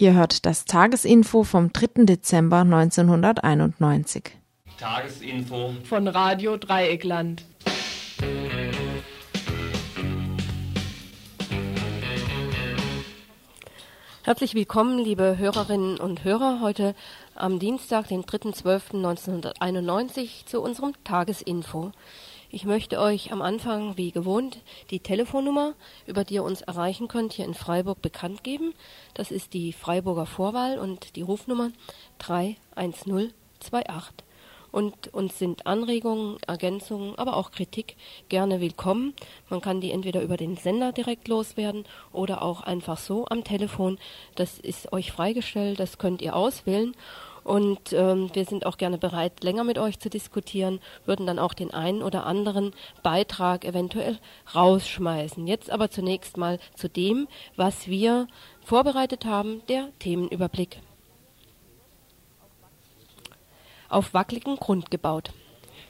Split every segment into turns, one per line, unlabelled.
Ihr hört das Tagesinfo vom 3. Dezember 1991.
Tagesinfo
von Radio Dreieckland. Herzlich willkommen, liebe Hörerinnen und Hörer, heute am Dienstag, den 3.12.1991 zu unserem Tagesinfo. Ich möchte euch am Anfang, wie gewohnt, die Telefonnummer, über die ihr uns erreichen könnt, hier in Freiburg bekannt geben. Das ist die Freiburger Vorwahl und die Rufnummer 31028. Und uns sind Anregungen, Ergänzungen, aber auch Kritik gerne willkommen. Man kann die entweder über den Sender direkt loswerden oder auch einfach so am Telefon. Das ist euch freigestellt, das könnt ihr auswählen. Und ähm, wir sind auch gerne bereit, länger mit euch zu diskutieren, würden dann auch den einen oder anderen Beitrag eventuell rausschmeißen. Jetzt aber zunächst mal zu dem, was wir vorbereitet haben, der Themenüberblick. Auf wackeligen Grund gebaut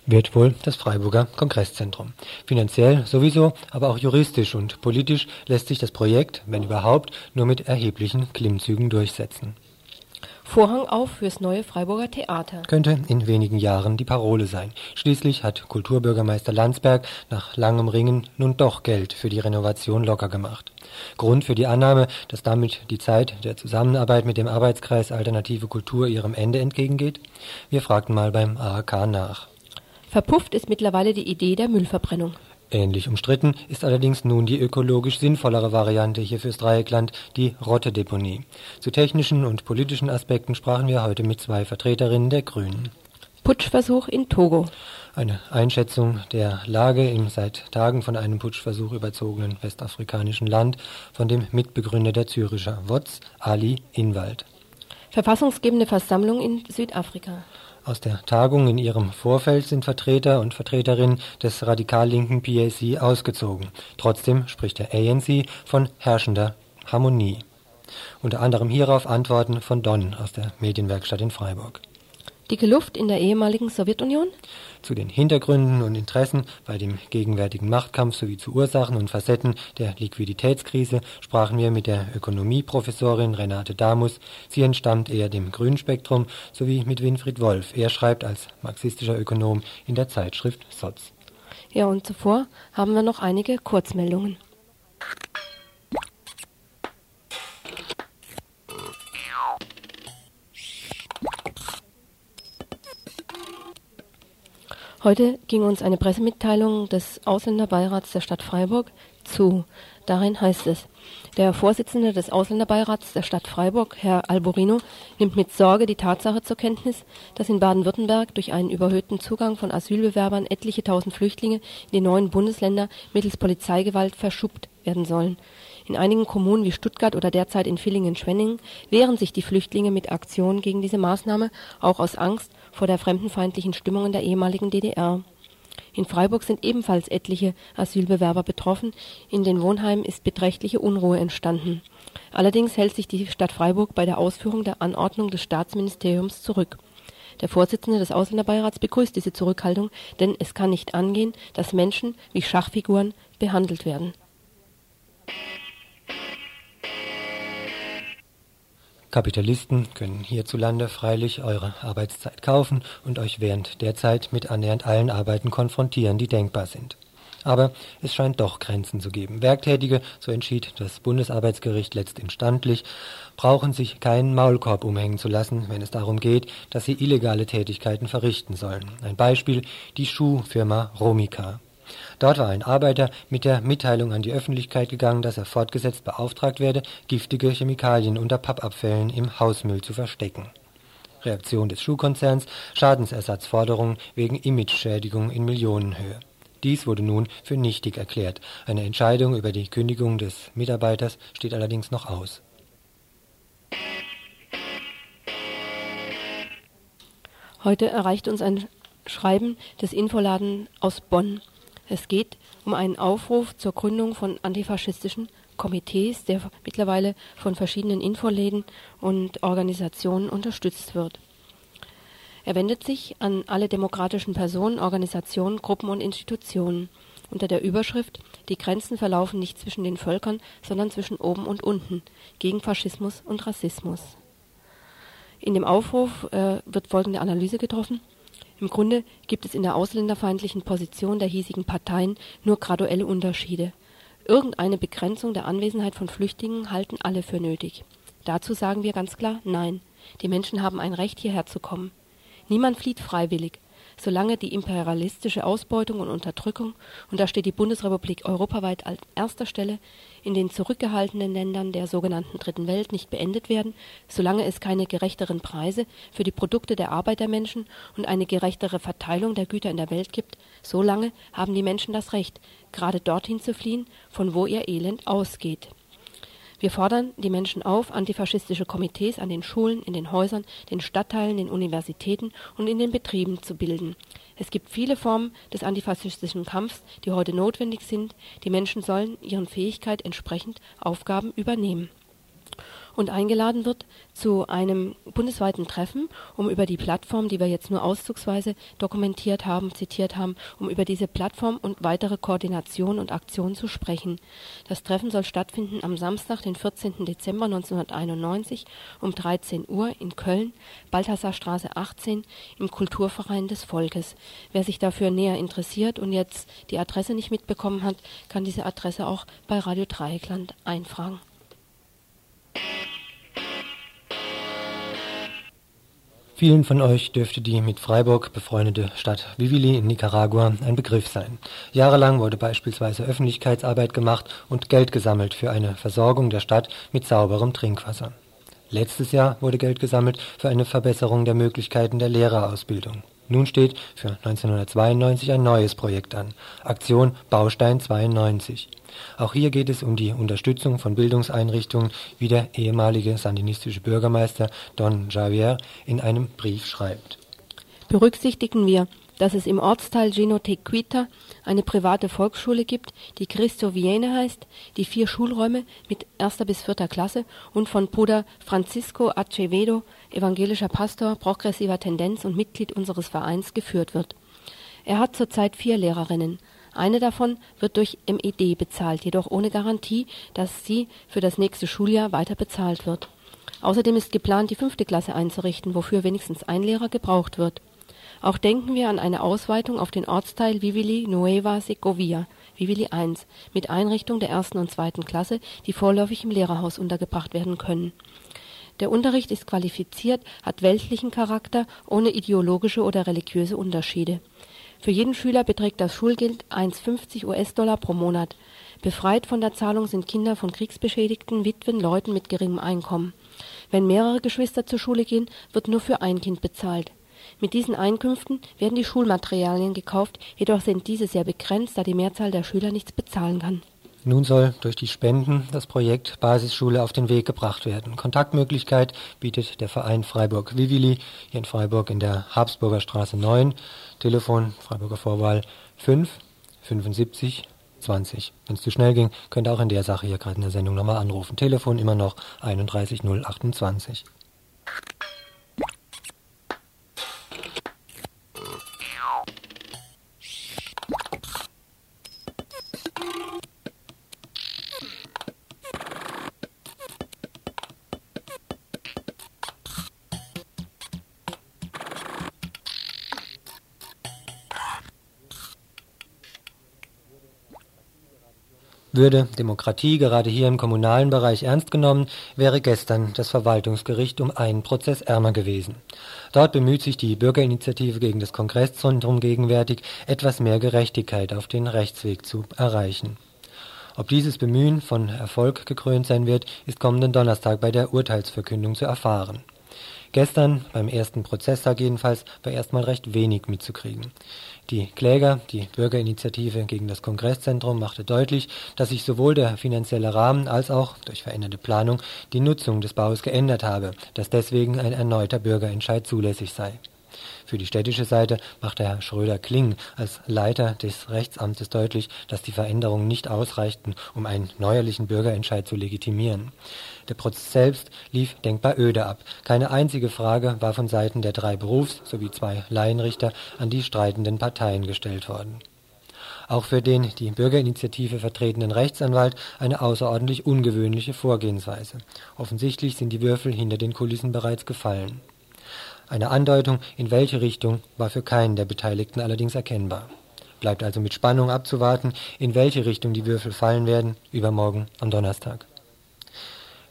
wird wohl das Freiburger Kongresszentrum. Finanziell sowieso, aber auch juristisch und politisch lässt sich das Projekt, wenn überhaupt, nur mit erheblichen Klimmzügen durchsetzen.
Vorhang auf fürs neue Freiburger Theater.
Könnte in wenigen Jahren die Parole sein. Schließlich hat Kulturbürgermeister Landsberg nach langem Ringen nun doch Geld für die Renovation locker gemacht. Grund für die Annahme, dass damit die Zeit der Zusammenarbeit mit dem Arbeitskreis Alternative Kultur ihrem Ende entgegengeht? Wir fragten mal beim AHK nach.
Verpufft ist mittlerweile die Idee der Müllverbrennung.
Ähnlich umstritten ist allerdings nun die ökologisch sinnvollere Variante hier fürs Dreieckland, die Rottedeponie. Zu technischen und politischen Aspekten sprachen wir heute mit zwei Vertreterinnen der Grünen.
Putschversuch in Togo.
Eine Einschätzung der Lage im seit Tagen von einem Putschversuch überzogenen westafrikanischen Land von dem Mitbegründer der Züricher WOTS, Ali Inwald.
Verfassungsgebende Versammlung in Südafrika.
Aus der Tagung in ihrem Vorfeld sind Vertreter und Vertreterinnen des radikal-linken PAC ausgezogen. Trotzdem spricht der ANC von herrschender Harmonie. Unter anderem hierauf Antworten von Don aus der Medienwerkstatt in Freiburg.
Dicke Luft in der ehemaligen Sowjetunion?
Zu den Hintergründen und Interessen bei dem gegenwärtigen Machtkampf sowie zu Ursachen und Facetten der Liquiditätskrise sprachen wir mit der Ökonomieprofessorin Renate Damus. Sie entstammt eher dem grünen Spektrum sowie mit Winfried Wolf. Er schreibt als marxistischer Ökonom in der Zeitschrift SOZ.
Ja, und zuvor haben wir noch einige Kurzmeldungen. Heute ging uns eine Pressemitteilung des Ausländerbeirats der Stadt Freiburg zu. Darin heißt es, der Vorsitzende des Ausländerbeirats der Stadt Freiburg, Herr Alborino, nimmt mit Sorge die Tatsache zur Kenntnis, dass in Baden-Württemberg durch einen überhöhten Zugang von Asylbewerbern etliche tausend Flüchtlinge in die neuen Bundesländer mittels Polizeigewalt verschuppt werden sollen. In einigen Kommunen wie Stuttgart oder derzeit in Villingen-Schwenningen wehren sich die Flüchtlinge mit Aktionen gegen diese Maßnahme, auch aus Angst vor der fremdenfeindlichen Stimmung in der ehemaligen DDR. In Freiburg sind ebenfalls etliche Asylbewerber betroffen, in den Wohnheimen ist beträchtliche Unruhe entstanden. Allerdings hält sich die Stadt Freiburg bei der Ausführung der Anordnung des Staatsministeriums zurück. Der Vorsitzende des Ausländerbeirats begrüßt diese Zurückhaltung, denn es kann nicht angehen, dass Menschen wie Schachfiguren behandelt werden
Kapitalisten können hierzulande freilich eure Arbeitszeit kaufen und euch während der Zeit mit annähernd allen Arbeiten konfrontieren, die denkbar sind. Aber es scheint doch Grenzen zu geben. Werktätige, so entschied das Bundesarbeitsgericht letztinstandlich, brauchen sich keinen Maulkorb umhängen zu lassen, wenn es darum geht, dass sie illegale Tätigkeiten verrichten sollen. Ein Beispiel die Schuhfirma Romica. Dort war ein Arbeiter mit der Mitteilung an die Öffentlichkeit gegangen, dass er fortgesetzt beauftragt werde, giftige Chemikalien unter Pappabfällen im Hausmüll zu verstecken. Reaktion des Schuhkonzerns, Schadensersatzforderungen wegen Imageschädigung in Millionenhöhe. Dies wurde nun für nichtig erklärt. Eine Entscheidung über die Kündigung des Mitarbeiters steht allerdings noch aus.
Heute erreicht uns ein Schreiben des Infoladen aus Bonn. Es geht um einen Aufruf zur Gründung von antifaschistischen Komitees, der mittlerweile von verschiedenen Infoläden und Organisationen unterstützt wird. Er wendet sich an alle demokratischen Personen, Organisationen, Gruppen und Institutionen. unter der Überschrift Die Grenzen verlaufen nicht zwischen den Völkern, sondern zwischen oben und unten gegen Faschismus und Rassismus. In dem Aufruf äh, wird folgende Analyse getroffen. Im Grunde gibt es in der ausländerfeindlichen Position der hiesigen Parteien nur graduelle Unterschiede. Irgendeine Begrenzung der Anwesenheit von Flüchtlingen halten alle für nötig. Dazu sagen wir ganz klar Nein. Die Menschen haben ein Recht, hierher zu kommen. Niemand flieht freiwillig solange die imperialistische Ausbeutung und Unterdrückung, und da steht die Bundesrepublik europaweit an erster Stelle, in den zurückgehaltenen Ländern der sogenannten Dritten Welt nicht beendet werden, solange es keine gerechteren Preise für die Produkte der Arbeit der Menschen und eine gerechtere Verteilung der Güter in der Welt gibt, solange haben die Menschen das Recht, gerade dorthin zu fliehen, von wo ihr Elend ausgeht wir fordern die Menschen auf, antifaschistische Komitees an den Schulen, in den Häusern, den Stadtteilen, den Universitäten und in den Betrieben zu bilden. Es gibt viele Formen des antifaschistischen Kampfs, die heute notwendig sind. Die Menschen sollen ihren Fähigkeit entsprechend Aufgaben übernehmen und eingeladen wird zu einem bundesweiten Treffen, um über die Plattform, die wir jetzt nur auszugsweise dokumentiert haben, zitiert haben, um über diese Plattform und weitere Koordination und Aktionen zu sprechen. Das Treffen soll stattfinden am Samstag, den 14. Dezember 1991 um 13 Uhr in Köln, Balthasarstraße 18 im Kulturverein des Volkes. Wer sich dafür näher interessiert und jetzt die Adresse nicht mitbekommen hat, kann diese Adresse auch bei Radio Dreieckland einfragen.
Vielen von euch dürfte die mit Freiburg befreundete Stadt Vivili in Nicaragua ein Begriff sein. Jahrelang wurde beispielsweise Öffentlichkeitsarbeit gemacht und Geld gesammelt für eine Versorgung der Stadt mit sauberem Trinkwasser. Letztes Jahr wurde Geld gesammelt für eine Verbesserung der Möglichkeiten der Lehrerausbildung. Nun steht für 1992 ein neues Projekt an, Aktion Baustein 92. Auch hier geht es um die Unterstützung von Bildungseinrichtungen, wie der ehemalige sandinistische Bürgermeister Don Javier in einem Brief schreibt.
Berücksichtigen wir, dass es im Ortsteil Genotequita eine private Volksschule gibt, die Cristo Viene heißt, die vier Schulräume mit erster bis vierter Klasse und von Bruder Francisco Acevedo, evangelischer Pastor, progressiver Tendenz und Mitglied unseres Vereins, geführt wird. Er hat zurzeit vier Lehrerinnen. Eine davon wird durch MED bezahlt, jedoch ohne Garantie, dass sie für das nächste Schuljahr weiter bezahlt wird. Außerdem ist geplant, die fünfte Klasse einzurichten, wofür wenigstens ein Lehrer gebraucht wird. Auch denken wir an eine Ausweitung auf den Ortsteil Vivili Nueva Segovia, Vivili 1, mit Einrichtung der ersten und zweiten Klasse, die vorläufig im Lehrerhaus untergebracht werden können. Der Unterricht ist qualifiziert, hat weltlichen Charakter, ohne ideologische oder religiöse Unterschiede. Für jeden Schüler beträgt das Schulgeld 1,50 US-Dollar pro Monat. Befreit von der Zahlung sind Kinder von Kriegsbeschädigten, Witwen, Leuten mit geringem Einkommen. Wenn mehrere Geschwister zur Schule gehen, wird nur für ein Kind bezahlt. Mit diesen Einkünften werden die Schulmaterialien gekauft, jedoch sind diese sehr begrenzt, da die Mehrzahl der Schüler nichts bezahlen kann.
Nun soll durch die Spenden das Projekt Basisschule auf den Weg gebracht werden. Kontaktmöglichkeit bietet der Verein Freiburg Vivili hier in Freiburg in der Habsburger Straße 9. Telefon Freiburger Vorwahl 5 75 20. Wenn es zu schnell ging, könnt ihr auch in der Sache hier gerade in der Sendung nochmal anrufen. Telefon immer noch 31028. Würde Demokratie gerade hier im kommunalen Bereich ernst genommen, wäre gestern das Verwaltungsgericht um einen Prozess ärmer gewesen. Dort bemüht sich die Bürgerinitiative gegen das Kongresszentrum gegenwärtig, etwas mehr Gerechtigkeit auf den Rechtsweg zu erreichen. Ob dieses Bemühen von Erfolg gekrönt sein wird, ist kommenden Donnerstag bei der Urteilsverkündung zu erfahren. Gestern, beim ersten Prozesstag jedenfalls, war erstmal recht wenig mitzukriegen. Die Kläger, die Bürgerinitiative gegen das Kongresszentrum, machte deutlich, dass sich sowohl der finanzielle Rahmen als auch durch veränderte Planung die Nutzung des Baus geändert habe, dass deswegen ein erneuter Bürgerentscheid zulässig sei. Für die städtische Seite machte Herr Schröder-Kling als Leiter des Rechtsamtes deutlich, dass die Veränderungen nicht ausreichten, um einen neuerlichen Bürgerentscheid zu legitimieren. Der Prozess selbst lief denkbar öde ab. Keine einzige Frage war von Seiten der drei Berufs- sowie zwei Laienrichter an die streitenden Parteien gestellt worden. Auch für den die Bürgerinitiative vertretenen Rechtsanwalt eine außerordentlich ungewöhnliche Vorgehensweise. Offensichtlich sind die Würfel hinter den Kulissen bereits gefallen. Eine Andeutung, in welche Richtung, war für keinen der Beteiligten allerdings erkennbar. Bleibt also mit Spannung abzuwarten, in welche Richtung die Würfel fallen werden, übermorgen am Donnerstag.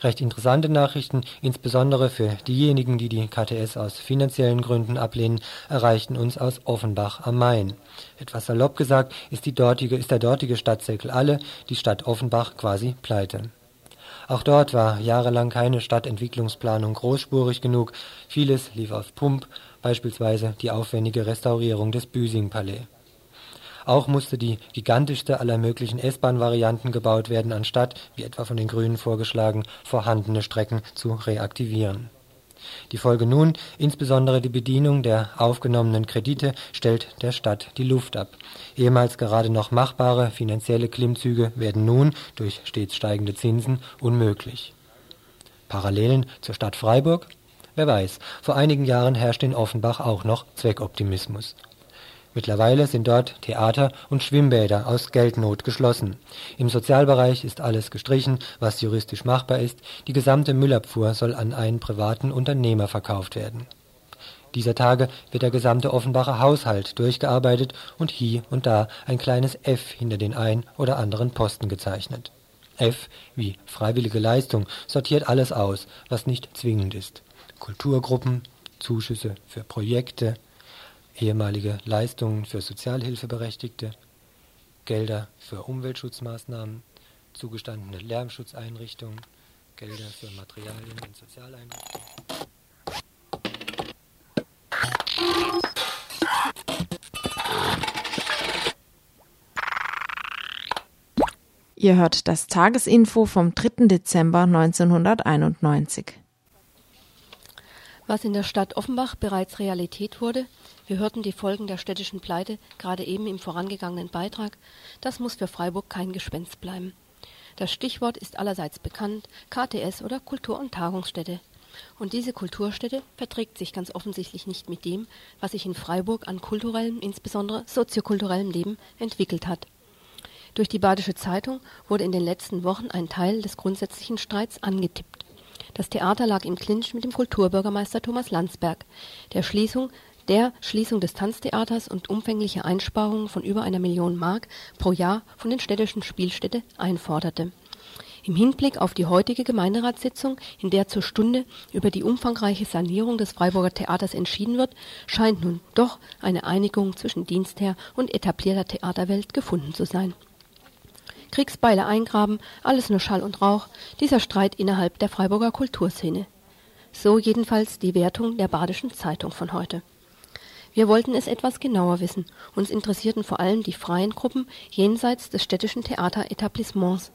Recht interessante Nachrichten, insbesondere für diejenigen, die die KTS aus finanziellen Gründen ablehnen, erreichten uns aus Offenbach am Main. Etwas salopp gesagt ist, dortige, ist der dortige Stadtzirkel Alle, die Stadt Offenbach quasi pleite. Auch dort war jahrelang keine Stadtentwicklungsplanung großspurig genug, vieles lief auf Pump, beispielsweise die aufwendige Restaurierung des Büsing-Palais auch musste die gigantischste aller möglichen S-Bahn-Varianten gebaut werden, anstatt, wie etwa von den Grünen vorgeschlagen, vorhandene Strecken zu reaktivieren. Die Folge nun, insbesondere die Bedienung der aufgenommenen Kredite, stellt der Stadt die Luft ab. Ehemals gerade noch machbare finanzielle Klimmzüge werden nun, durch stets steigende Zinsen, unmöglich. Parallelen zur Stadt Freiburg? Wer weiß, vor einigen Jahren herrschte in Offenbach auch noch Zweckoptimismus. Mittlerweile sind dort Theater und Schwimmbäder aus Geldnot geschlossen. Im Sozialbereich ist alles gestrichen, was juristisch machbar ist, die gesamte Müllabfuhr soll an einen privaten Unternehmer verkauft werden. Dieser Tage wird der gesamte Offenbacher Haushalt durchgearbeitet und hier und da ein kleines F hinter den ein oder anderen Posten gezeichnet. F wie freiwillige Leistung sortiert alles aus, was nicht zwingend ist. Kulturgruppen, Zuschüsse für Projekte, ehemalige Leistungen für Sozialhilfeberechtigte, Gelder für Umweltschutzmaßnahmen, zugestandene Lärmschutzeinrichtungen, Gelder für Materialien in Sozialeinrichtungen.
Ihr hört das Tagesinfo vom 3. Dezember 1991.
Was in der Stadt Offenbach bereits Realität wurde, wir hörten die Folgen der städtischen Pleite gerade eben im vorangegangenen Beitrag, das muss für Freiburg kein Gespenst bleiben. Das Stichwort ist allerseits bekannt, KTS oder Kultur- und Tagungsstätte. Und diese Kulturstätte verträgt sich ganz offensichtlich nicht mit dem, was sich in Freiburg an kulturellem, insbesondere soziokulturellem Leben entwickelt hat. Durch die Badische Zeitung wurde in den letzten Wochen ein Teil des grundsätzlichen Streits angetippt. Das Theater lag im Clinch mit dem Kulturbürgermeister Thomas Landsberg, der Schließung der Schließung des Tanztheaters und umfängliche Einsparungen von über einer Million Mark pro Jahr von den städtischen Spielstätte einforderte. Im Hinblick auf die heutige Gemeinderatssitzung, in der zur Stunde über die umfangreiche Sanierung des Freiburger Theaters entschieden wird, scheint nun doch eine Einigung zwischen Dienstherr und etablierter Theaterwelt gefunden zu sein Kriegsbeile eingraben, alles nur Schall und Rauch, dieser Streit innerhalb der Freiburger Kulturszene. So jedenfalls die Wertung der Badischen Zeitung von heute. Wir wollten es etwas genauer wissen. Uns interessierten vor allem die freien Gruppen jenseits des städtischen Theateretablissements.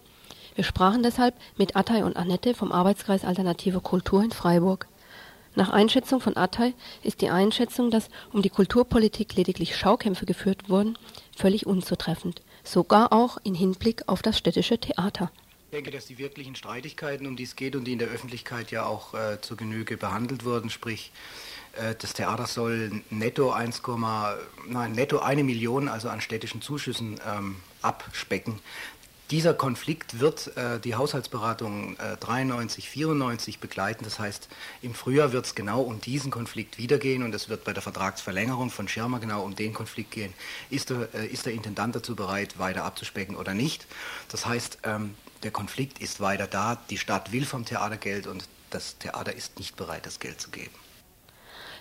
Wir sprachen deshalb mit Attei und Annette vom Arbeitskreis Alternative Kultur in Freiburg. Nach Einschätzung von Attei ist die Einschätzung, dass um die Kulturpolitik lediglich Schaukämpfe geführt wurden, völlig unzutreffend sogar auch in Hinblick auf das städtische Theater.
Ich denke, dass die wirklichen Streitigkeiten, um die es geht und die in der Öffentlichkeit ja auch äh, zur Genüge behandelt wurden, sprich äh, das Theater soll netto 1, nein, netto eine Million also an städtischen Zuschüssen ähm, abspecken. Dieser Konflikt wird äh, die Haushaltsberatung äh, 93, 94 begleiten. Das heißt, im Frühjahr wird es genau um diesen Konflikt wieder gehen und es wird bei der Vertragsverlängerung von Schirmer genau um den Konflikt gehen. Ist der, äh, ist der Intendant dazu bereit, weiter abzuspecken oder nicht? Das heißt, ähm, der Konflikt ist weiter da. Die Stadt will vom Theater Geld und das Theater ist nicht bereit, das Geld zu geben.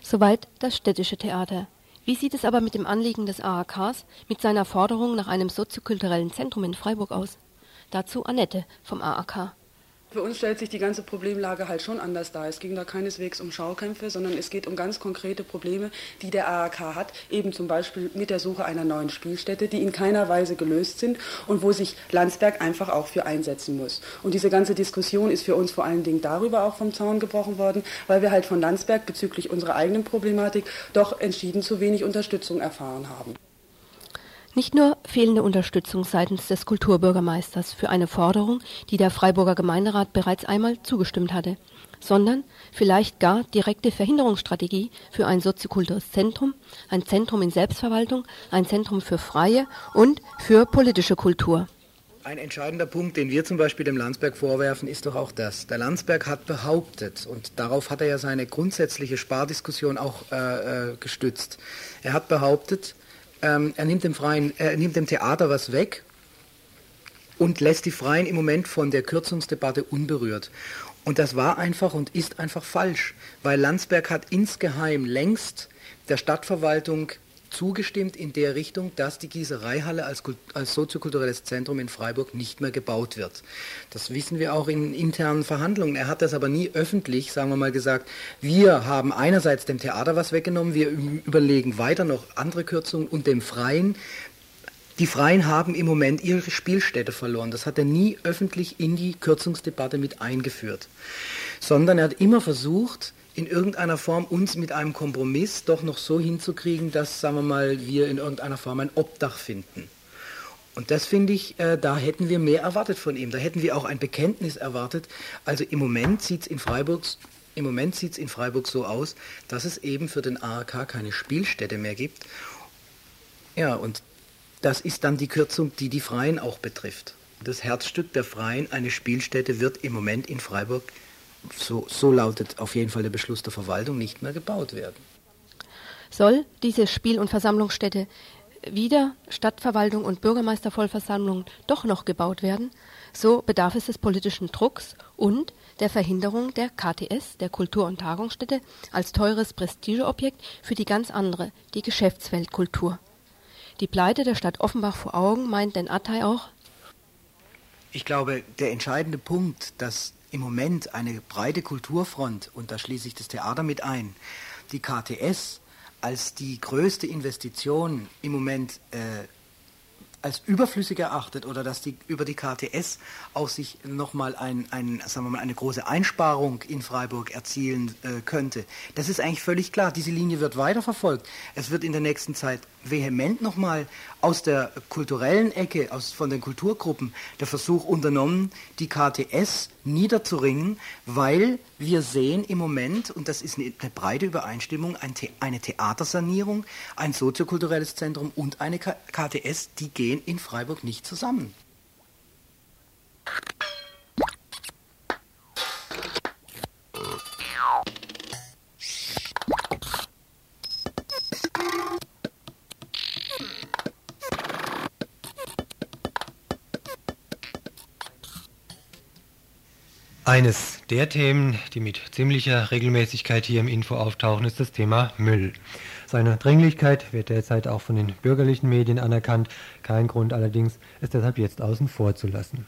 Soweit das städtische Theater. Wie sieht es aber mit dem Anliegen des AAKs, mit seiner Forderung nach einem soziokulturellen Zentrum in Freiburg aus? Dazu Annette vom AAK.
Für uns stellt sich die ganze Problemlage halt schon anders dar. Es ging da keineswegs um Schaukämpfe, sondern es geht um ganz konkrete Probleme, die der AAK hat, eben zum Beispiel mit der Suche einer neuen Spielstätte, die in keiner Weise gelöst sind und wo sich Landsberg einfach auch für einsetzen muss. Und diese ganze Diskussion ist für uns vor allen Dingen darüber auch vom Zaun gebrochen worden, weil wir halt von Landsberg bezüglich unserer eigenen Problematik doch entschieden zu wenig Unterstützung erfahren haben.
Nicht nur fehlende Unterstützung seitens des Kulturbürgermeisters für eine Forderung, die der Freiburger Gemeinderat bereits einmal zugestimmt hatte, sondern vielleicht gar direkte Verhinderungsstrategie für ein soziokulturelles Zentrum, ein Zentrum in Selbstverwaltung, ein Zentrum für freie und für politische Kultur.
Ein entscheidender Punkt, den wir zum Beispiel dem Landsberg vorwerfen, ist doch auch das. Der Landsberg hat behauptet, und darauf hat er ja seine grundsätzliche Spardiskussion auch äh, äh gestützt, er hat behauptet, ähm, er, nimmt dem Freien, er nimmt dem Theater was weg und lässt die Freien im Moment von der Kürzungsdebatte unberührt. Und das war einfach und ist einfach falsch, weil Landsberg hat insgeheim längst der Stadtverwaltung zugestimmt in der Richtung, dass die Gießereihalle als, als soziokulturelles Zentrum in Freiburg nicht mehr gebaut wird. Das wissen wir auch in internen Verhandlungen. Er hat das aber nie öffentlich, sagen wir mal, gesagt. Wir haben einerseits dem Theater was weggenommen, wir überlegen weiter noch andere Kürzungen und dem Freien. Die Freien haben im Moment ihre Spielstätte verloren. Das hat er nie öffentlich in die Kürzungsdebatte mit eingeführt, sondern er hat immer versucht, in irgendeiner Form uns mit einem Kompromiss doch noch so hinzukriegen, dass, sagen wir mal, wir in irgendeiner Form ein Obdach finden. Und das finde ich, äh, da hätten wir mehr erwartet von ihm. Da hätten wir auch ein Bekenntnis erwartet. Also im Moment sieht es in Freiburg im Moment sieht es in Freiburg so aus, dass es eben für den ARK keine Spielstätte mehr gibt. Ja, und das ist dann die Kürzung, die die Freien auch betrifft. Das Herzstück der Freien, eine Spielstätte, wird im Moment in Freiburg so, so lautet auf jeden Fall der Beschluss der Verwaltung, nicht mehr gebaut werden.
Soll diese Spiel- und Versammlungsstätte wieder Stadtverwaltung und Bürgermeistervollversammlung doch noch gebaut werden, so bedarf es des politischen Drucks und der Verhinderung der KTS, der Kultur- und Tagungsstätte, als teures Prestigeobjekt für die ganz andere, die Geschäftswelt Kultur. Die Pleite der Stadt Offenbach vor Augen meint den Attei auch.
Ich glaube, der entscheidende Punkt, dass im Moment eine breite Kulturfront, und da schließe ich das Theater mit ein, die KTS als die größte Investition im Moment äh, als überflüssig erachtet oder dass die über die KTS auch sich nochmal ein, ein, sagen wir mal, eine große Einsparung in Freiburg erzielen äh, könnte. Das ist eigentlich völlig klar. Diese Linie wird weiterverfolgt. Es wird in der nächsten Zeit vehement nochmal aus der kulturellen Ecke, aus, von den Kulturgruppen, der Versuch unternommen, die KTS niederzuringen, weil wir sehen im Moment, und das ist eine, breite Übereinstimmung, eine Theatersanierung, ein soziokulturelles Zentrum und eine KTS, die gehen in Freiburg nicht zusammen.
Eines der Themen, die mit ziemlicher Regelmäßigkeit hier im Info auftauchen, ist das Thema Müll. Seine Dringlichkeit wird derzeit auch von den bürgerlichen Medien anerkannt. Kein Grund allerdings, es deshalb jetzt außen vor zu lassen.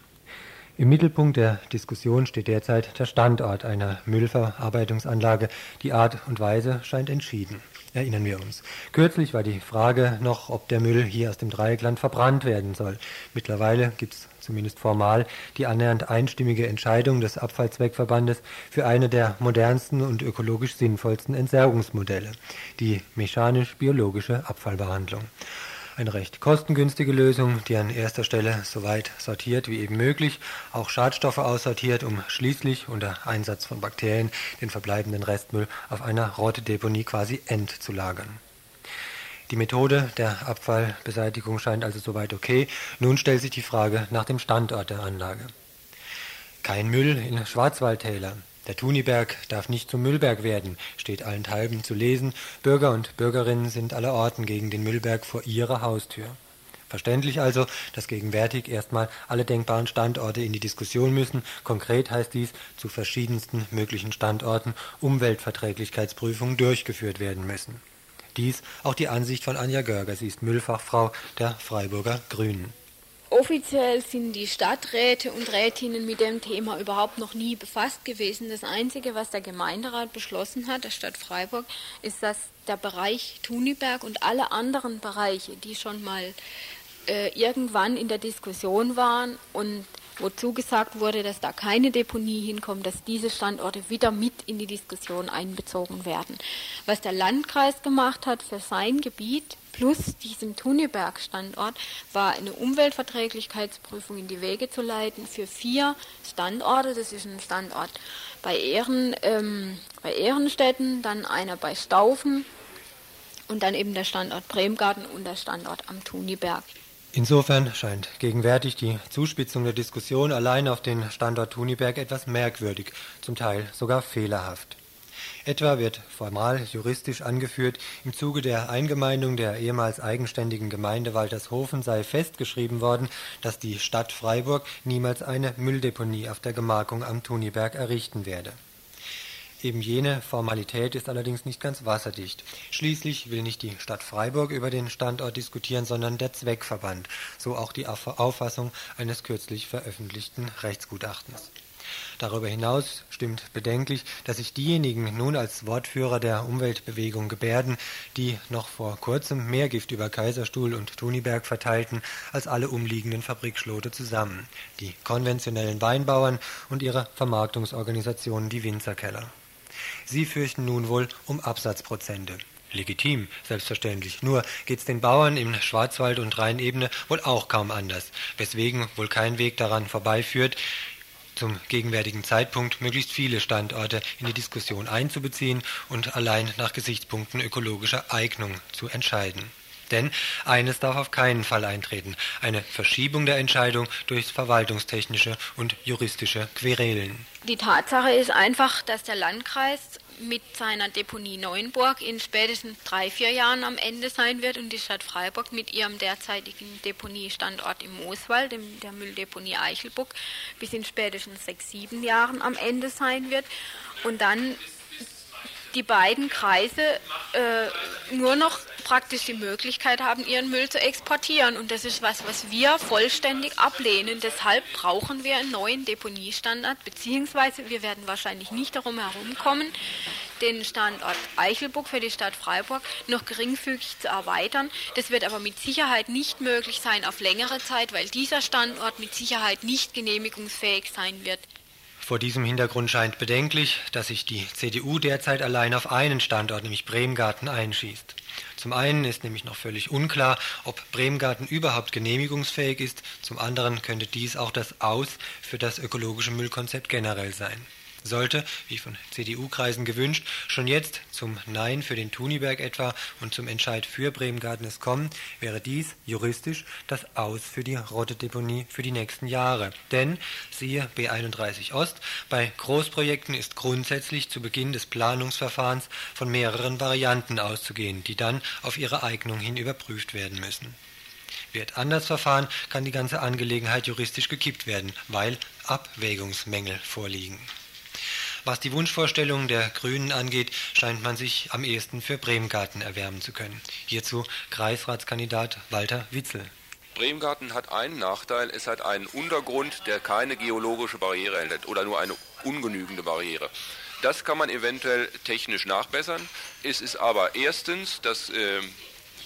Im Mittelpunkt der Diskussion steht derzeit der Standort einer Müllverarbeitungsanlage. Die Art und Weise scheint entschieden. Erinnern wir uns. Kürzlich war die Frage noch, ob der Müll hier aus dem Dreieckland verbrannt werden soll. Mittlerweile gibt es zumindest formal die annähernd einstimmige Entscheidung des Abfallzweckverbandes für eine der modernsten und ökologisch sinnvollsten Entsorgungsmodelle, die mechanisch-biologische Abfallbehandlung. Eine recht kostengünstige Lösung, die an erster Stelle so weit sortiert wie eben möglich, auch Schadstoffe aussortiert, um schließlich unter Einsatz von Bakterien den verbleibenden Restmüll auf einer Rottedeponie quasi entzulagern. Die Methode der Abfallbeseitigung scheint also soweit okay. Nun stellt sich die Frage nach dem Standort der Anlage. Kein Müll in Schwarzwaldtäler. Der Thuniberg darf nicht zum Müllberg werden, steht allenthalben zu lesen. Bürger und Bürgerinnen sind allerorten gegen den Müllberg vor ihrer Haustür. Verständlich also, dass gegenwärtig erstmal alle denkbaren Standorte in die Diskussion müssen. Konkret heißt dies, zu verschiedensten möglichen Standorten Umweltverträglichkeitsprüfungen durchgeführt werden müssen. Dies auch die Ansicht von Anja Görger, sie ist Müllfachfrau der Freiburger Grünen.
Offiziell sind die Stadträte und Rätinnen mit dem Thema überhaupt noch nie befasst gewesen. Das Einzige, was der Gemeinderat beschlossen hat, der Stadt Freiburg, ist, dass der Bereich Thuniberg und alle anderen Bereiche, die schon mal äh, irgendwann in der Diskussion waren und wo zugesagt wurde, dass da keine Deponie hinkommt, dass diese Standorte wieder mit in die Diskussion einbezogen werden. Was der Landkreis gemacht hat für sein Gebiet plus diesem Tuniberg-Standort war eine Umweltverträglichkeitsprüfung in die Wege zu leiten für vier Standorte. Das ist ein Standort bei, Ehren, ähm, bei Ehrenstädten, dann einer bei Staufen und dann eben der Standort Bremgarten und der Standort am Tuniberg.
Insofern scheint gegenwärtig die Zuspitzung der Diskussion allein auf den Standort Tuniberg etwas merkwürdig, zum Teil sogar fehlerhaft. Etwa wird formal juristisch angeführt, im Zuge der Eingemeindung der ehemals eigenständigen Gemeinde Waltershofen sei festgeschrieben worden, dass die Stadt Freiburg niemals eine Mülldeponie auf der Gemarkung am Tuniberg errichten werde Eben jene Formalität ist allerdings nicht ganz wasserdicht. Schließlich will nicht die Stadt Freiburg über den Standort diskutieren, sondern der Zweckverband, so auch die Auffassung eines kürzlich veröffentlichten Rechtsgutachtens. Darüber hinaus stimmt bedenklich, dass sich diejenigen nun als Wortführer der Umweltbewegung gebärden, die noch vor kurzem mehr Gift über Kaiserstuhl und Tuniberg verteilten als alle umliegenden Fabrikschlote zusammen, die konventionellen Weinbauern und ihre Vermarktungsorganisationen, die Winzerkeller. Sie fürchten nun wohl um Absatzprozente. Legitim, selbstverständlich. Nur geht's den Bauern im Schwarzwald und Rheinebene wohl auch kaum anders, weswegen wohl kein Weg daran vorbeiführt, zum gegenwärtigen Zeitpunkt möglichst viele Standorte in die Diskussion einzubeziehen und allein nach Gesichtspunkten ökologischer Eignung zu entscheiden. Denn eines darf auf keinen Fall eintreten, eine Verschiebung der Entscheidung durch verwaltungstechnische und juristische Querelen.
Die Tatsache ist einfach, dass der Landkreis mit seiner Deponie Neuenburg in spätestens drei, vier Jahren am Ende sein wird und die Stadt Freiburg mit ihrem derzeitigen Deponiestandort im Mooswald, dem, der Mülldeponie Eichelbuck, bis in spätestens sechs, sieben Jahren am Ende sein wird. Und dann die beiden Kreise äh, nur noch praktisch die Möglichkeit haben, ihren Müll zu exportieren. Und das ist was, was wir vollständig ablehnen. Deshalb brauchen wir einen neuen Deponiestandard, beziehungsweise wir werden wahrscheinlich nicht darum herumkommen, den Standort Eichelburg für die Stadt Freiburg noch geringfügig zu erweitern. Das wird aber mit Sicherheit nicht möglich sein auf längere Zeit, weil dieser Standort mit Sicherheit nicht genehmigungsfähig sein wird.
Vor diesem Hintergrund scheint bedenklich, dass sich die CDU derzeit allein auf einen Standort, nämlich Bremgarten, einschießt. Zum einen ist nämlich noch völlig unklar, ob Bremgarten überhaupt genehmigungsfähig ist, zum anderen könnte dies auch das Aus für das ökologische Müllkonzept generell sein sollte, wie von CDU-Kreisen gewünscht, schon jetzt zum Nein für den Tuniberg etwa und zum Entscheid für Bremgarten es kommen, wäre dies juristisch das Aus für die Rottedeponie für die nächsten Jahre. Denn, siehe B31 Ost, bei Großprojekten ist grundsätzlich zu Beginn des Planungsverfahrens von mehreren Varianten auszugehen, die dann auf ihre Eignung hin überprüft werden müssen. Wird anders verfahren, kann die ganze Angelegenheit juristisch gekippt werden, weil Abwägungsmängel vorliegen. Was die Wunschvorstellungen der Grünen angeht, scheint man sich am ehesten für Bremgarten erwärmen zu können. Hierzu Kreisratskandidat Walter Witzel.
Bremgarten hat einen Nachteil, es hat einen Untergrund, der keine geologische Barriere enthält oder nur eine ungenügende Barriere. Das kann man eventuell technisch nachbessern. Es ist aber erstens das äh,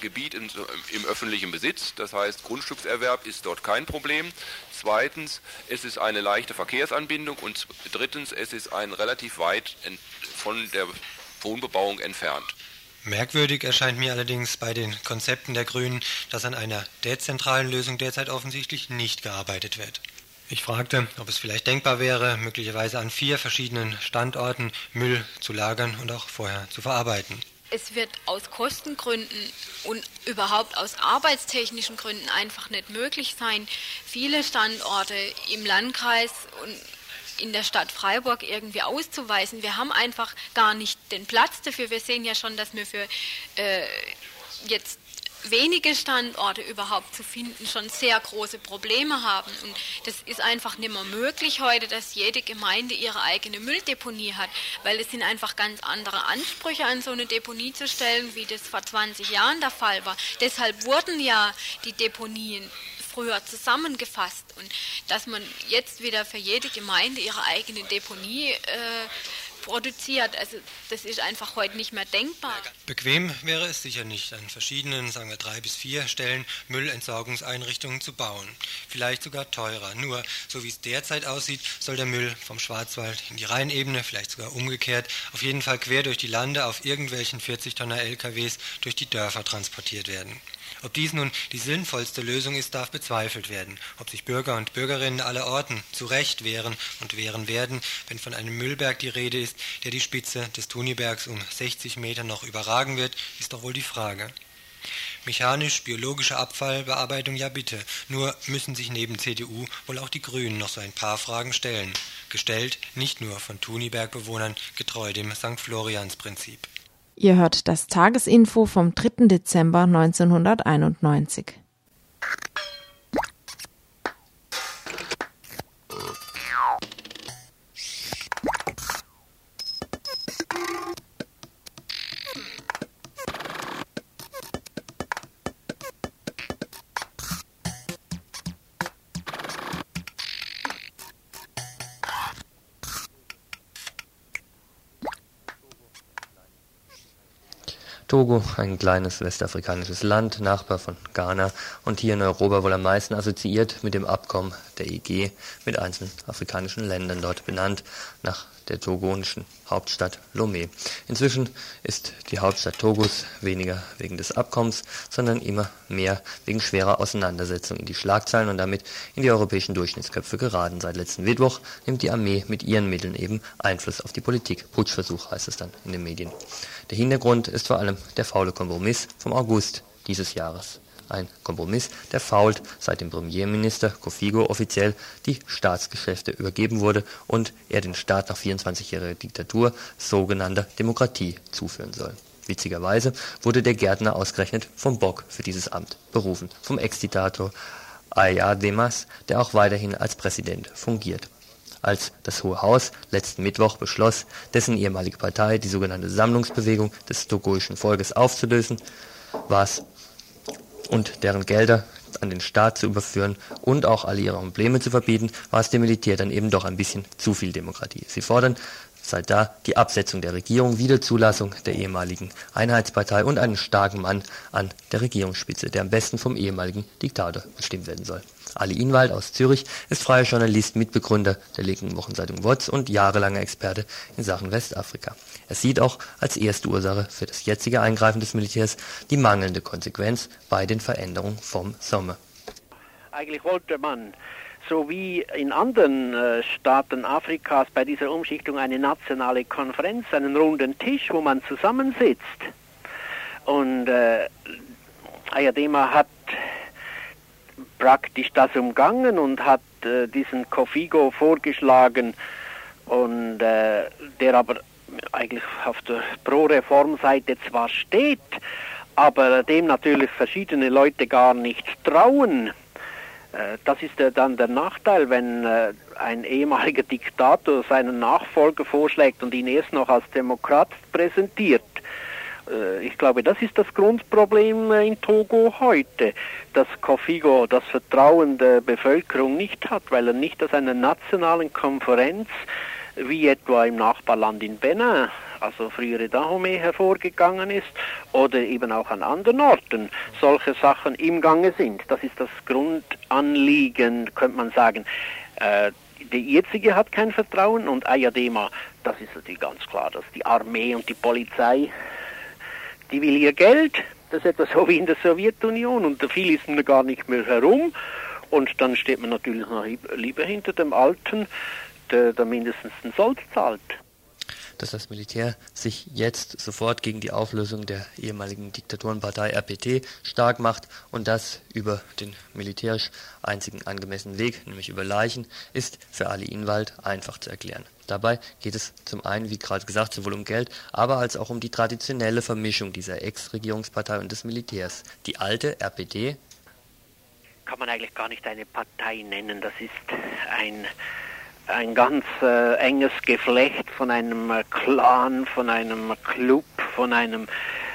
Gebiet im, im, öffentlichen Besitz, das heißt Grundstückserwerb ist dort kein Problem. Zweitens, es ist eine leichte Verkehrsanbindung und drittens, es ist ein relativ weit von der Wohnbebauung entfernt.
Merkwürdig erscheint mir allerdings bei den Konzepten der Grünen, dass an einer dezentralen Lösung derzeit offensichtlich nicht gearbeitet wird. Ich fragte, ob es vielleicht denkbar wäre, möglicherweise an vier verschiedenen Standorten Müll zu lagern und auch vorher zu verarbeiten
es wird aus Kostengründen und überhaupt aus arbeitstechnischen Gründen einfach nicht möglich sein, viele Standorte im Landkreis und in der Stadt Freiburg irgendwie auszuweisen. Wir haben einfach gar nicht den Platz dafür. Wir sehen ja schon, dass wir für äh, jetzt wenige Standorte überhaupt zu finden, schon sehr große Probleme haben. Und das ist einfach nicht mehr möglich heute, dass jede Gemeinde ihre eigene Mülldeponie hat, weil es sind einfach ganz andere Ansprüche an so eine Deponie zu stellen, wie das vor 20 Jahren der Fall war. Deshalb wurden ja die Deponien früher zusammengefasst und dass man jetzt wieder für jede Gemeinde ihre eigene Deponie äh, produziert. Also das ist einfach heute nicht mehr denkbar.
Bequem wäre es sicher nicht, an verschiedenen, sagen wir drei bis vier Stellen Müllentsorgungseinrichtungen zu bauen. Vielleicht sogar teurer. Nur, so wie es derzeit aussieht, soll der Müll vom Schwarzwald in die Rheinebene, vielleicht sogar umgekehrt, auf jeden Fall quer durch die Lande auf irgendwelchen 40-Tonner LKWs durch die Dörfer transportiert werden. Ob dies nun die sinnvollste Lösung ist, darf bezweifelt werden. Ob sich Bürger und Bürgerinnen aller Orten zu Recht wehren und wehren werden, wenn von einem Müllberg die Rede ist, der die Spitze des Tunibergs um 60 Meter noch überragen wird, ist doch wohl die Frage. Mechanisch-biologische Abfallbearbeitung ja bitte. Nur müssen sich neben CDU wohl auch die Grünen noch so ein paar Fragen stellen. Gestellt nicht nur von Tuniberg-Bewohnern, getreu dem St. Florians-Prinzip.
Ihr hört das Tagesinfo vom 3. Dezember 1991.
Togo, ein kleines westafrikanisches Land, Nachbar von Ghana und hier in Europa wohl am meisten assoziiert mit dem Abkommen der EG mit einzelnen afrikanischen Ländern dort benannt nach der togonischen Hauptstadt Lomé. Inzwischen ist die Hauptstadt Togos weniger wegen des Abkommens, sondern immer mehr wegen schwerer Auseinandersetzungen in die Schlagzeilen und damit in die europäischen Durchschnittsköpfe geraten. Seit letzten Mittwoch nimmt die Armee mit ihren Mitteln eben Einfluss auf die Politik. Putschversuch heißt es dann in den Medien. Der Hintergrund ist vor allem der faule Kompromiss vom August dieses Jahres ein Kompromiss, der fault, seit dem Premierminister Kofigo offiziell die Staatsgeschäfte übergeben wurde und er den Staat nach 24-jähriger Diktatur sogenannter Demokratie zuführen soll. Witzigerweise wurde der Gärtner ausgerechnet vom Bock für dieses Amt berufen, vom Ex-Diktator Ayademas, der auch weiterhin als Präsident fungiert. Als das Hohe Haus letzten Mittwoch beschloss, dessen ehemalige Partei, die sogenannte Sammlungsbewegung des togoischen Volkes aufzulösen, war es und deren Gelder an den Staat zu überführen und auch alle ihre Probleme zu verbieten, war es dem Militär dann eben doch ein bisschen zu viel Demokratie. Sie fordern seit da die Absetzung der Regierung, Wiederzulassung der ehemaligen Einheitspartei und einen starken Mann an der Regierungsspitze, der am besten vom ehemaligen Diktator bestimmt werden soll. Ali Inwald aus Zürich ist freier Journalist, Mitbegründer der linken Wochenzeitung WOTS und jahrelanger Experte in Sachen Westafrika. Er sieht auch als erste Ursache für das jetzige Eingreifen des Militärs die mangelnde Konsequenz bei den Veränderungen vom Sommer.
Eigentlich wollte man so wie in anderen äh, Staaten Afrikas bei dieser Umschichtung eine nationale Konferenz, einen runden Tisch, wo man zusammensitzt. Und äh, Ayadema hat praktisch das umgangen und hat äh, diesen Kofigo vorgeschlagen und äh, der aber eigentlich auf der Pro-Reform-Seite zwar steht, aber dem natürlich verschiedene Leute gar nicht trauen. Äh, das ist dann der Nachteil, wenn äh, ein ehemaliger Diktator seinen Nachfolger vorschlägt und ihn erst noch als Demokrat präsentiert. Äh, ich glaube, das ist das Grundproblem in Togo heute, dass Kofigo das Vertrauen der Bevölkerung nicht hat, weil er nicht aus einer nationalen Konferenz wie etwa im Nachbarland in Benin, also frühere Dahomey hervorgegangen ist, oder eben auch an anderen Orten solche Sachen im Gange sind. Das ist das Grundanliegen, könnte man sagen. Äh, die jetzige hat kein Vertrauen und Ayadema, das ist natürlich ganz klar, dass die Armee und die Polizei, die will ihr Geld, das ist etwas so wie in der Sowjetunion und viel ist mir gar nicht mehr herum und dann steht man natürlich noch lieber hinter dem Alten, der, der mindestens den Sold zahlt.
Dass das Militär sich jetzt sofort gegen die Auflösung der ehemaligen Diktatorenpartei RPT stark macht und das über den militärisch einzigen angemessenen Weg, nämlich über Leichen, ist für Ali Inwald einfach zu erklären. Dabei geht es zum einen, wie gerade gesagt, sowohl um Geld, aber als auch um die traditionelle Vermischung dieser Ex-Regierungspartei und des Militärs. Die alte RPD
kann man eigentlich gar nicht eine Partei nennen, das ist ein ein ganz äh, enges Geflecht von einem äh, Clan, von einem Club, von einem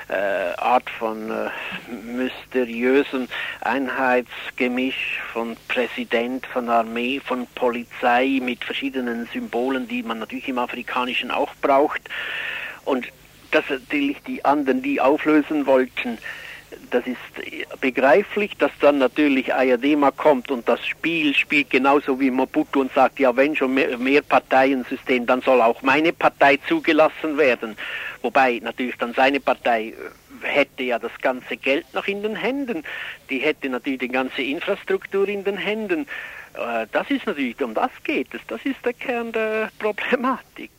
äh, Art von äh, mysteriösem Einheitsgemisch von Präsident, von Armee, von Polizei mit verschiedenen Symbolen, die man natürlich im Afrikanischen auch braucht. Und dass natürlich die anderen die auflösen wollten, das ist begreiflich, dass dann natürlich Ayadema kommt und das Spiel spielt genauso wie Mobutu und sagt, ja wenn schon mehr, mehr Parteiensystem, dann soll auch meine Partei zugelassen werden. Wobei natürlich dann seine Partei äh, hätte ja das ganze Geld noch in den Händen, die hätte natürlich die ganze Infrastruktur in den Händen. Äh, das ist natürlich, um das geht es, das ist der Kern der Problematik.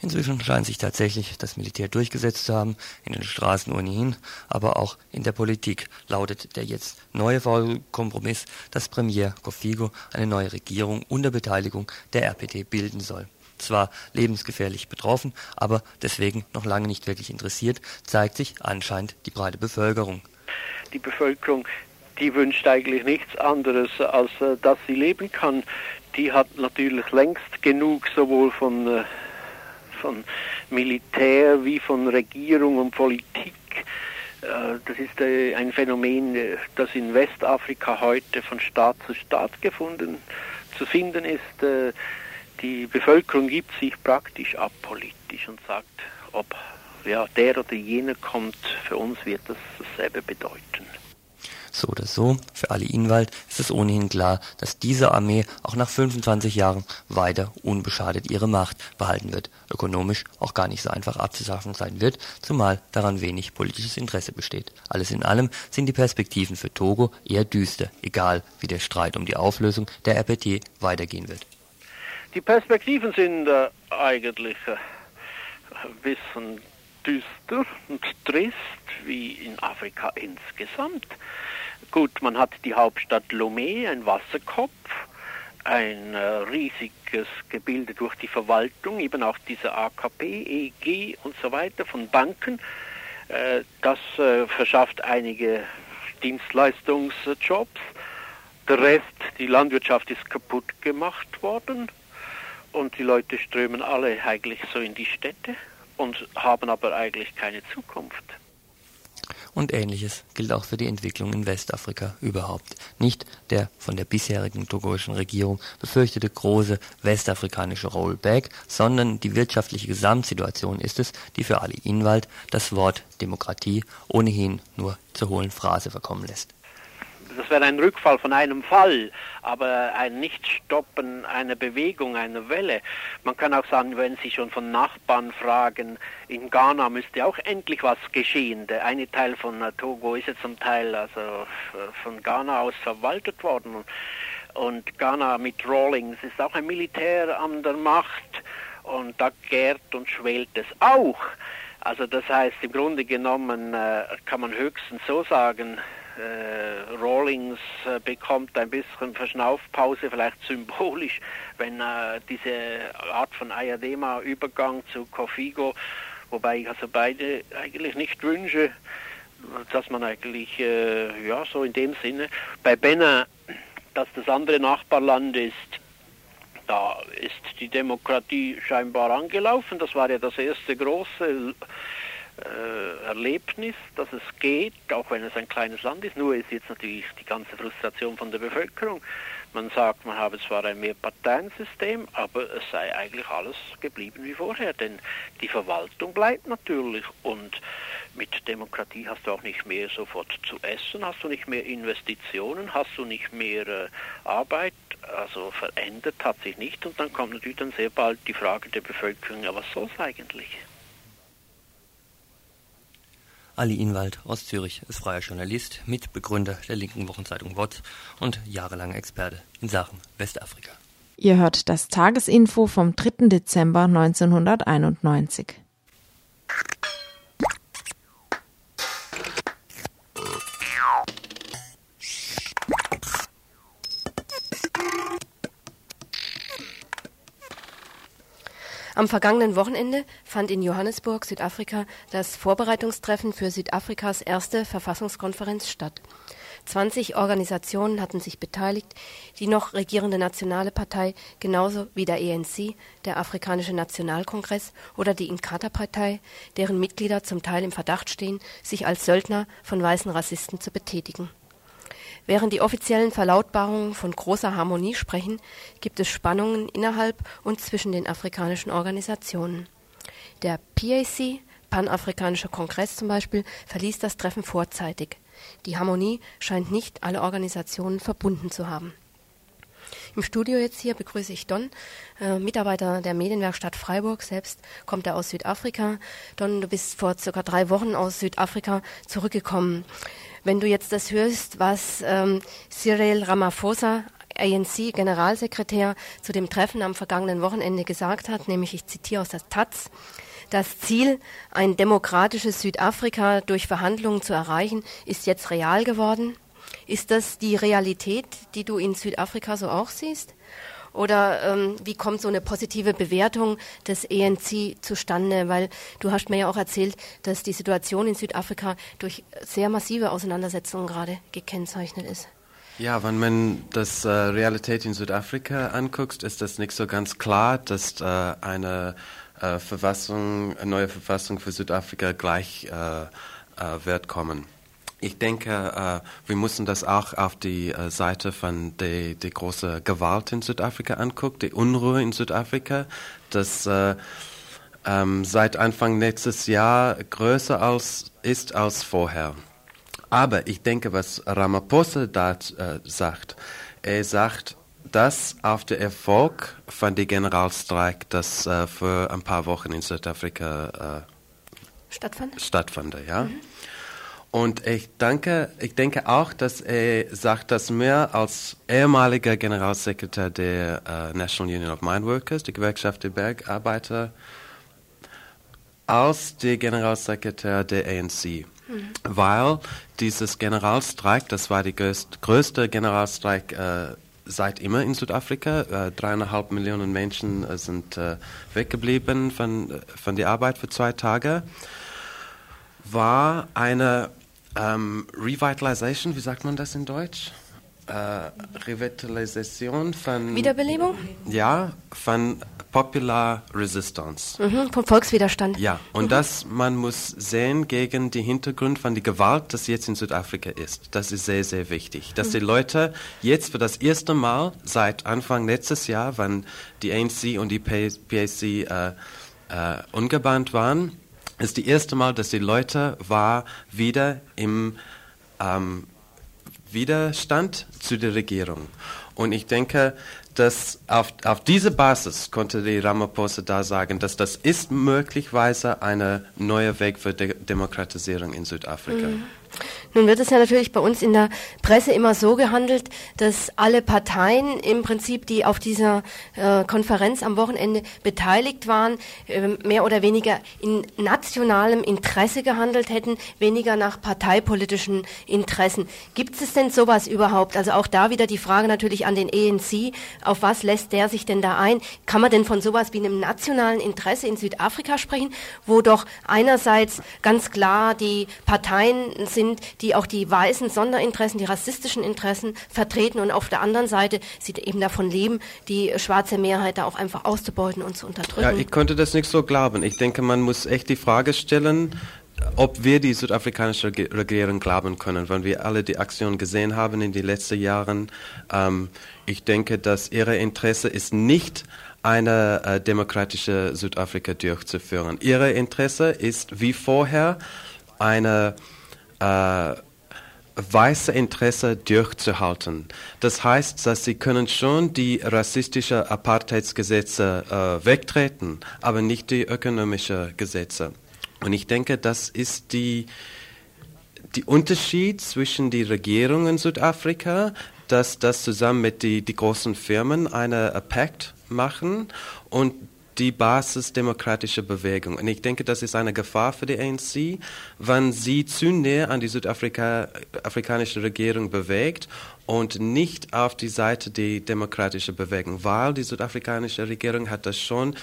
Inzwischen scheint sich tatsächlich das Militär durchgesetzt zu haben, in den Straßen ohnehin, aber auch in der Politik lautet der jetzt neue Kompromiss, dass Premier Kofigo eine neue Regierung unter Beteiligung der RPD bilden soll. Zwar lebensgefährlich betroffen, aber deswegen noch lange nicht wirklich interessiert, zeigt sich anscheinend die breite Bevölkerung.
Die Bevölkerung, die wünscht eigentlich nichts anderes, als äh, dass sie leben kann. Die hat natürlich längst genug sowohl von äh, von Militär wie von Regierung und Politik. Äh, das ist äh, ein Phänomen, äh, das in Westafrika heute von Staat zu Staat gefunden zu finden ist. Die Bevölkerung gibt sich praktisch apolitisch und sagt, ob ja, der oder jener kommt, für uns wird das dasselbe bedeuten.
So oder so, für Ali Inwald ist es ohnehin klar, dass diese Armee auch nach 25 Jahren weiter unbeschadet ihre Macht behalten wird, ökonomisch auch gar nicht so einfach abzuschaffen sein wird, zumal daran wenig politisches Interesse besteht. Alles in allem sind die Perspektiven für Togo eher düster, egal wie der Streit um die Auflösung der RPT weitergehen wird.
Die Perspektiven sind äh, eigentlich äh, ein düster und trist wie in Afrika insgesamt. Gut, man hat die Hauptstadt Lomé, ein Wasserkopf, ein äh, riesiges Gebilde durch die Verwaltung, eben auch diese AKP, EG und so weiter von Banken. Äh, das äh, verschafft einige Dienstleistungsjobs. Der Rest, die Landwirtschaft ist kaputt gemacht worden und die Leute strömen alle eigentlich so in die Städte und haben aber eigentlich keine Zukunft.
Und ähnliches gilt auch für die Entwicklung in Westafrika überhaupt. Nicht der von der bisherigen togoischen Regierung befürchtete große westafrikanische Rollback, sondern die wirtschaftliche Gesamtsituation ist es, die für Ali Inwald das Wort Demokratie ohnehin nur zur hohlen Phrase verkommen lässt
das wäre ein Rückfall von einem Fall, aber ein Nichtstoppen einer Bewegung, einer Welle. Man kann auch sagen, wenn Sie schon von Nachbarn fragen, in Ghana müsste auch endlich was geschehen. Der eine Teil von Togo ist ja zum Teil also äh, von Ghana aus verwaltet worden. Und Ghana mit Rawlings ist auch ein Militär an der Macht und da gärt und schwelt es auch. Also das heißt, im Grunde genommen äh, kann man höchstens so sagen, äh, Rawlings äh, bekommt ein bisschen Verschnaufpause, vielleicht symbolisch, wenn äh, diese Art von Ayadema-Übergang zu Kofigo, wobei ich also beide eigentlich nicht wünsche, dass man eigentlich, äh, ja, so in dem Sinne, bei Benin, dass das andere Nachbarland ist, da ist die Demokratie scheinbar angelaufen. Das war ja das erste große äh, Erlebnis, dass es geht, auch wenn es ein kleines Land ist. Nur ist jetzt natürlich die ganze Frustration von der Bevölkerung. Man sagt, man habe zwar ein Mehrparteiensystem, aber es sei eigentlich alles geblieben wie vorher, denn die Verwaltung bleibt natürlich und mit Demokratie hast du auch nicht mehr sofort zu essen, hast du nicht mehr Investitionen, hast du nicht mehr äh, Arbeit, also verändert hat sich nicht und dann kommt natürlich dann sehr bald die Frage der Bevölkerung, ja was soll es eigentlich?
Ali Inwald aus Zürich ist freier Journalist, Mitbegründer der linken Wochenzeitung WOT und jahrelanger Experte in Sachen Westafrika.
Ihr hört das Tagesinfo vom 3. Dezember 1991.
Am vergangenen Wochenende fand in Johannesburg, Südafrika, das Vorbereitungstreffen für Südafrikas erste Verfassungskonferenz statt. 20 Organisationen hatten sich beteiligt, die noch regierende Nationale Partei genauso wie der ENC, der Afrikanische Nationalkongress oder die Inkatha-Partei, deren Mitglieder zum Teil im Verdacht stehen, sich als Söldner von weißen Rassisten zu betätigen. Während die offiziellen Verlautbarungen von großer Harmonie sprechen, gibt es Spannungen innerhalb und zwischen den afrikanischen Organisationen. Der PAC, Panafrikanischer Kongress zum Beispiel, verließ das Treffen vorzeitig. Die Harmonie scheint nicht alle Organisationen verbunden zu haben. Im Studio jetzt hier begrüße ich Don, äh, Mitarbeiter der Medienwerkstatt Freiburg. Selbst kommt er aus Südafrika. Don, du bist vor circa drei Wochen aus Südafrika zurückgekommen. Wenn du jetzt das hörst, was ähm, Cyril Ramaphosa, ANC-Generalsekretär, zu dem Treffen am vergangenen Wochenende gesagt hat, nämlich ich zitiere aus der Taz, das Ziel, ein demokratisches Südafrika durch Verhandlungen zu erreichen, ist jetzt real geworden. Ist das die Realität, die du in Südafrika so auch siehst? Oder ähm, wie kommt so eine positive Bewertung des ENC zustande? Weil du hast mir ja auch erzählt, dass die Situation in Südafrika durch sehr massive Auseinandersetzungen gerade gekennzeichnet ist.
Ja, wenn man das äh, Realität in Südafrika anguckt, ist das nicht so ganz klar, dass äh, eine äh, Verfassung, eine neue Verfassung für Südafrika gleich äh, äh, wird kommen. Ich denke, äh, wir müssen das auch auf die äh, Seite von der die großen Gewalt in Südafrika angucken, die Unruhe in Südafrika, das äh, ähm, seit Anfang nächstes Jahr größer als, ist als vorher. Aber ich denke, was Ramaphosa da sagt, er sagt, dass auf der Erfolg von dem Generalstreik, das für ein paar Wochen in Südafrika
stattfand.
stattfand ja. Mhm. Und ich denke, ich denke auch, dass er sagt, dass mehr als ehemaliger Generalsekretär der uh, National Union of Mine Workers, die Gewerkschaft der Bergarbeiter, als der Generalsekretär der ANC. Mhm. Weil dieses Generalstreik, das war der größte Generalstreik uh, seit immer in Südafrika. Uh, dreieinhalb Millionen Menschen sind weggeblieben von, von der Arbeit für zwei Tage war eine ähm, Revitalization, wie sagt man das in Deutsch? Äh, Revitalisation von.
Wiederbelebung?
Ja, von Popular Resistance.
Mhm, vom Volkswiderstand.
Ja, und mhm. das, man muss sehen gegen den Hintergrund von der Gewalt, das jetzt in Südafrika ist. Das ist sehr, sehr wichtig. Dass mhm. die Leute jetzt für das erste Mal seit Anfang letztes Jahr, wann die ANC und die PAC äh, äh, ungebannt waren, ist das erste Mal, dass die Leute war wieder im ähm, Widerstand zu der Regierung. Und ich denke, dass auf, auf diese Basis konnte die Ramaphosa da sagen, dass das ist möglicherweise ein neuer Weg für De Demokratisierung in Südafrika. Mhm.
Nun wird es ja natürlich bei uns in der Presse immer so gehandelt, dass alle Parteien im Prinzip, die auf dieser äh, Konferenz am Wochenende beteiligt waren, äh, mehr oder weniger in nationalem Interesse gehandelt hätten, weniger nach parteipolitischen Interessen. Gibt es denn sowas überhaupt? Also auch da wieder die Frage natürlich an den ENC, auf was lässt der sich denn da ein? Kann man denn von sowas wie einem nationalen Interesse in Südafrika sprechen, wo doch einerseits ganz klar die Parteien sind, die auch die weißen Sonderinteressen, die rassistischen Interessen vertreten und auf der anderen Seite sie eben davon leben, die schwarze Mehrheit da auch einfach auszubeuten und zu unterdrücken.
Ja, ich konnte das nicht so glauben. Ich denke, man muss echt die Frage stellen, ob wir die südafrikanische Regierung glauben können, wenn wir alle die Aktionen gesehen haben in den letzten Jahren. Ähm, ich denke, dass ihre Interesse ist nicht eine äh, demokratische Südafrika durchzuführen. Ihre Interesse ist wie vorher eine äh, weiße Interesse durchzuhalten. Das heißt, dass sie können schon die rassistischen Apartheidsgesetze äh, wegtreten, aber nicht die ökonomischen Gesetze. Und ich denke, das ist die, die Unterschied zwischen die Regierung in Südafrika, dass das zusammen mit die, die großen Firmen eine Pakt machen und die basisdemokratische Bewegung. Und ich denke, das ist eine Gefahr für die ANC, wenn sie zu näher an die südafrikanische Regierung bewegt und nicht auf die Seite der demokratischen Bewegung, weil die südafrikanische Regierung hat das schon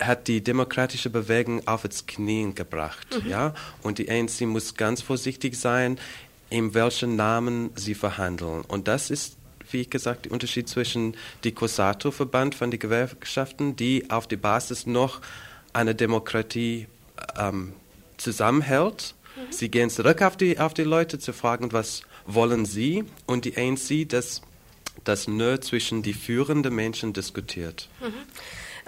hat die demokratische Bewegung auf its Knien gebracht, mhm. ja, und die ANC muss ganz vorsichtig sein, in welchen Namen sie verhandeln. Und das ist, wie ich gesagt, der Unterschied zwischen die COSATO-Verband von den Gewerkschaften, die auf der Basis noch eine Demokratie ähm, zusammenhält. Mhm. Sie gehen zurück auf die, auf die Leute zu fragen, was wollen sie? Und die ANC, das, das nur zwischen die führenden Menschen diskutiert.
Mhm.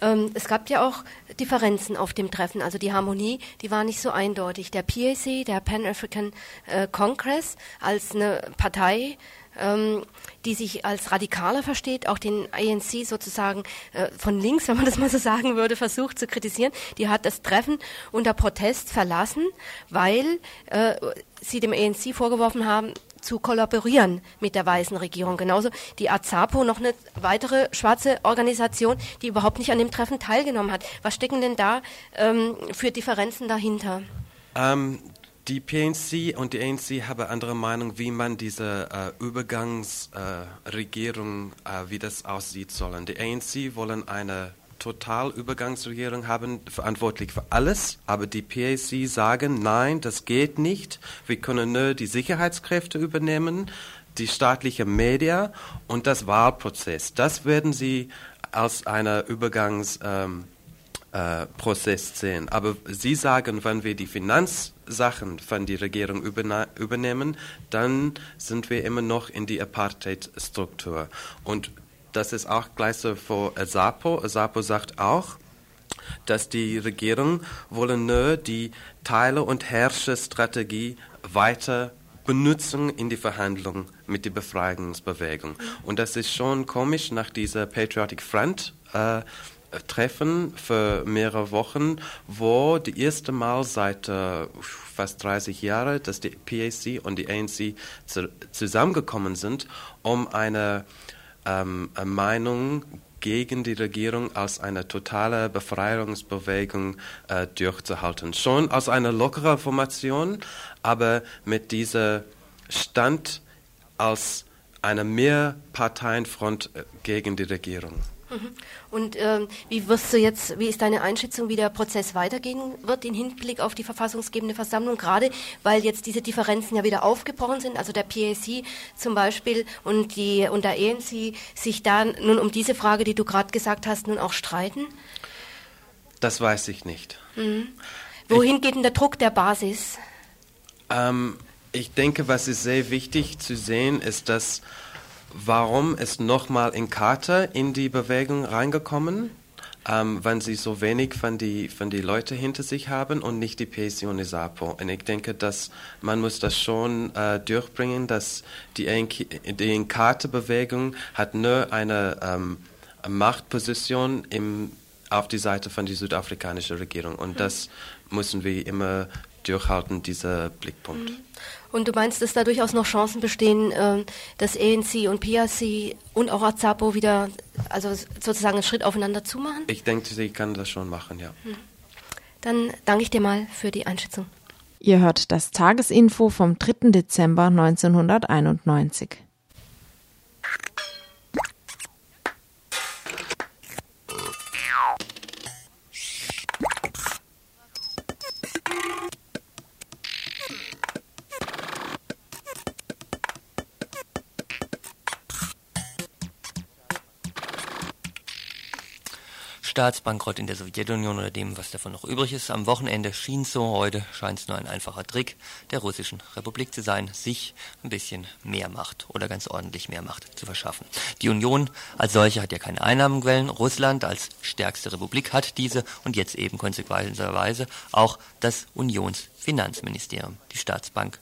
Ähm, es gab ja auch Differenzen auf dem Treffen, also die Harmonie, die war nicht so eindeutig. Der PAC, der Pan African äh, Congress, als eine Partei, ähm, die sich als radikaler versteht, auch den ANC sozusagen äh, von links, wenn man das mal so sagen würde, versucht zu kritisieren. Die hat das Treffen unter Protest verlassen, weil äh, sie dem ANC vorgeworfen haben, zu kollaborieren mit der weißen Regierung. Genauso die AZAPO, noch eine weitere schwarze Organisation, die überhaupt nicht an dem Treffen teilgenommen hat. Was stecken denn da ähm, für Differenzen dahinter?
Ähm, die PNC und die ANC haben andere Meinung, wie man diese äh, Übergangsregierung, äh, äh, wie das aussieht sollen. Die ANC wollen eine Totalübergangsregierung haben, verantwortlich für alles, aber die PAC sagen, nein, das geht nicht. Wir können nur die Sicherheitskräfte übernehmen, die staatliche Media und das Wahlprozess. Das werden sie als einer Übergangsprozess ähm, äh, sehen. Aber sie sagen, wenn wir die Finanzsachen von der Regierung übernehmen, dann sind wir immer noch in die Apartheid-Struktur. Und das ist auch gleich so für ASAPO. ASAPO sagt auch, dass die Regierung wollen nur die Teile- und Herrscherstrategie weiter benutzen in die Verhandlungen mit der Befreiungsbewegung. Und das ist schon komisch nach dieser Patriotic Front. Äh, Treffen für mehrere Wochen, wo die erste Mal seit äh, fast 30 Jahren, dass die PAC und die ANC zu, zusammengekommen sind, um eine ähm, Meinung gegen die Regierung als eine totale Befreiungsbewegung äh, durchzuhalten. Schon als eine lockere Formation, aber mit dieser Stand als eine Mehrparteienfront äh, gegen die Regierung.
Mhm. Und ähm, wie wirst du jetzt, wie ist deine Einschätzung, wie der Prozess weitergehen wird im Hinblick auf die verfassungsgebende Versammlung, gerade weil jetzt diese Differenzen ja wieder aufgebrochen sind, also der PAC zum Beispiel und die und der ANC sich da nun um diese Frage, die du gerade gesagt hast, nun auch streiten?
Das weiß ich nicht.
Mhm. Wohin ich, geht denn der Druck der Basis?
Ähm, ich denke, was ist sehr wichtig zu sehen, ist, dass Warum ist nochmal in Carter in die Bewegung reingekommen, ähm, wenn sie so wenig von die, von die Leute hinter sich haben und nicht die PSI und die SAPO? Und ich denke, dass man muss das schon äh, durchbringen, dass die, die Inkarte-Bewegung hat nur eine ähm, Machtposition im, auf die Seite von der südafrikanischen Regierung. Und das müssen wir immer durchhalten, dieser Blickpunkt. Mhm.
Und du meinst, dass da durchaus noch Chancen bestehen, ähm, dass ANC und PRC und auch Azapo wieder, also sozusagen einen Schritt aufeinander zu machen?
Ich denke, sie kann das schon machen, ja. Hm.
Dann danke ich dir mal für die Einschätzung.
Ihr hört das Tagesinfo vom 3. Dezember 1991.
Staatsbankrott in der Sowjetunion oder dem, was davon noch übrig ist. Am Wochenende schien so, heute scheint es nur ein einfacher Trick der russischen Republik zu sein, sich ein bisschen mehr Macht oder ganz ordentlich mehr Macht zu verschaffen. Die Union als solche hat ja keine Einnahmenquellen. Russland als stärkste Republik hat diese und jetzt eben konsequenterweise auch das Unionsfinanzministerium, die Staatsbank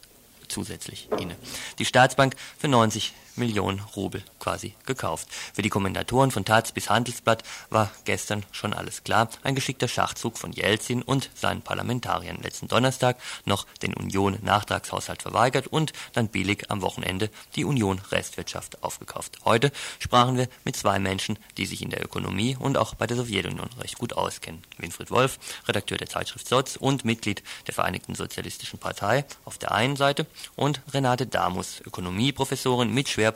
zusätzlich inne. Die Staatsbank für 90 Millionen Rubel quasi gekauft. Für die Kommentatoren von Taz bis Handelsblatt war gestern schon alles klar. Ein geschickter Schachzug von Jelzin und seinen Parlamentariern. Letzten Donnerstag noch den Union-Nachtragshaushalt verweigert und dann billig am Wochenende die Union-Restwirtschaft aufgekauft. Heute sprachen wir mit zwei Menschen, die sich in der Ökonomie und auch bei der Sowjetunion recht gut auskennen. Winfried Wolf, Redakteur der Zeitschrift SOZ und Mitglied der Vereinigten Sozialistischen Partei auf der einen Seite und Renate Damus, Ökonomieprofessorin mit Schwerpunkt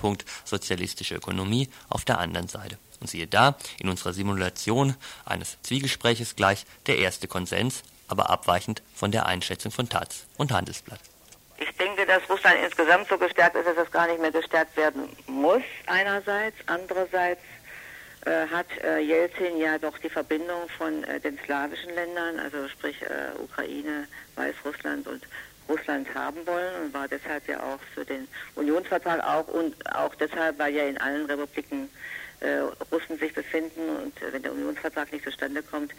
sozialistische Ökonomie auf der anderen Seite. Und siehe da, in unserer Simulation eines Zwiegespräches gleich der erste Konsens, aber abweichend von der Einschätzung von Taz und Handelsblatt.
Ich denke, denke, dass Russland insgesamt so gestärkt ist, dass es gar nicht mehr gestärkt werden muss, einerseits. Andererseits äh, hat äh, Jelzin ja doch die Verbindung von äh, den slawischen Ländern, also sprich äh, Ukraine, Weißrussland und Russland haben wollen und war deshalb ja auch für den Unionsvertrag auch und auch deshalb, weil ja in allen Republiken äh, Russen sich befinden und äh, wenn der Unionsvertrag nicht zustande kommt,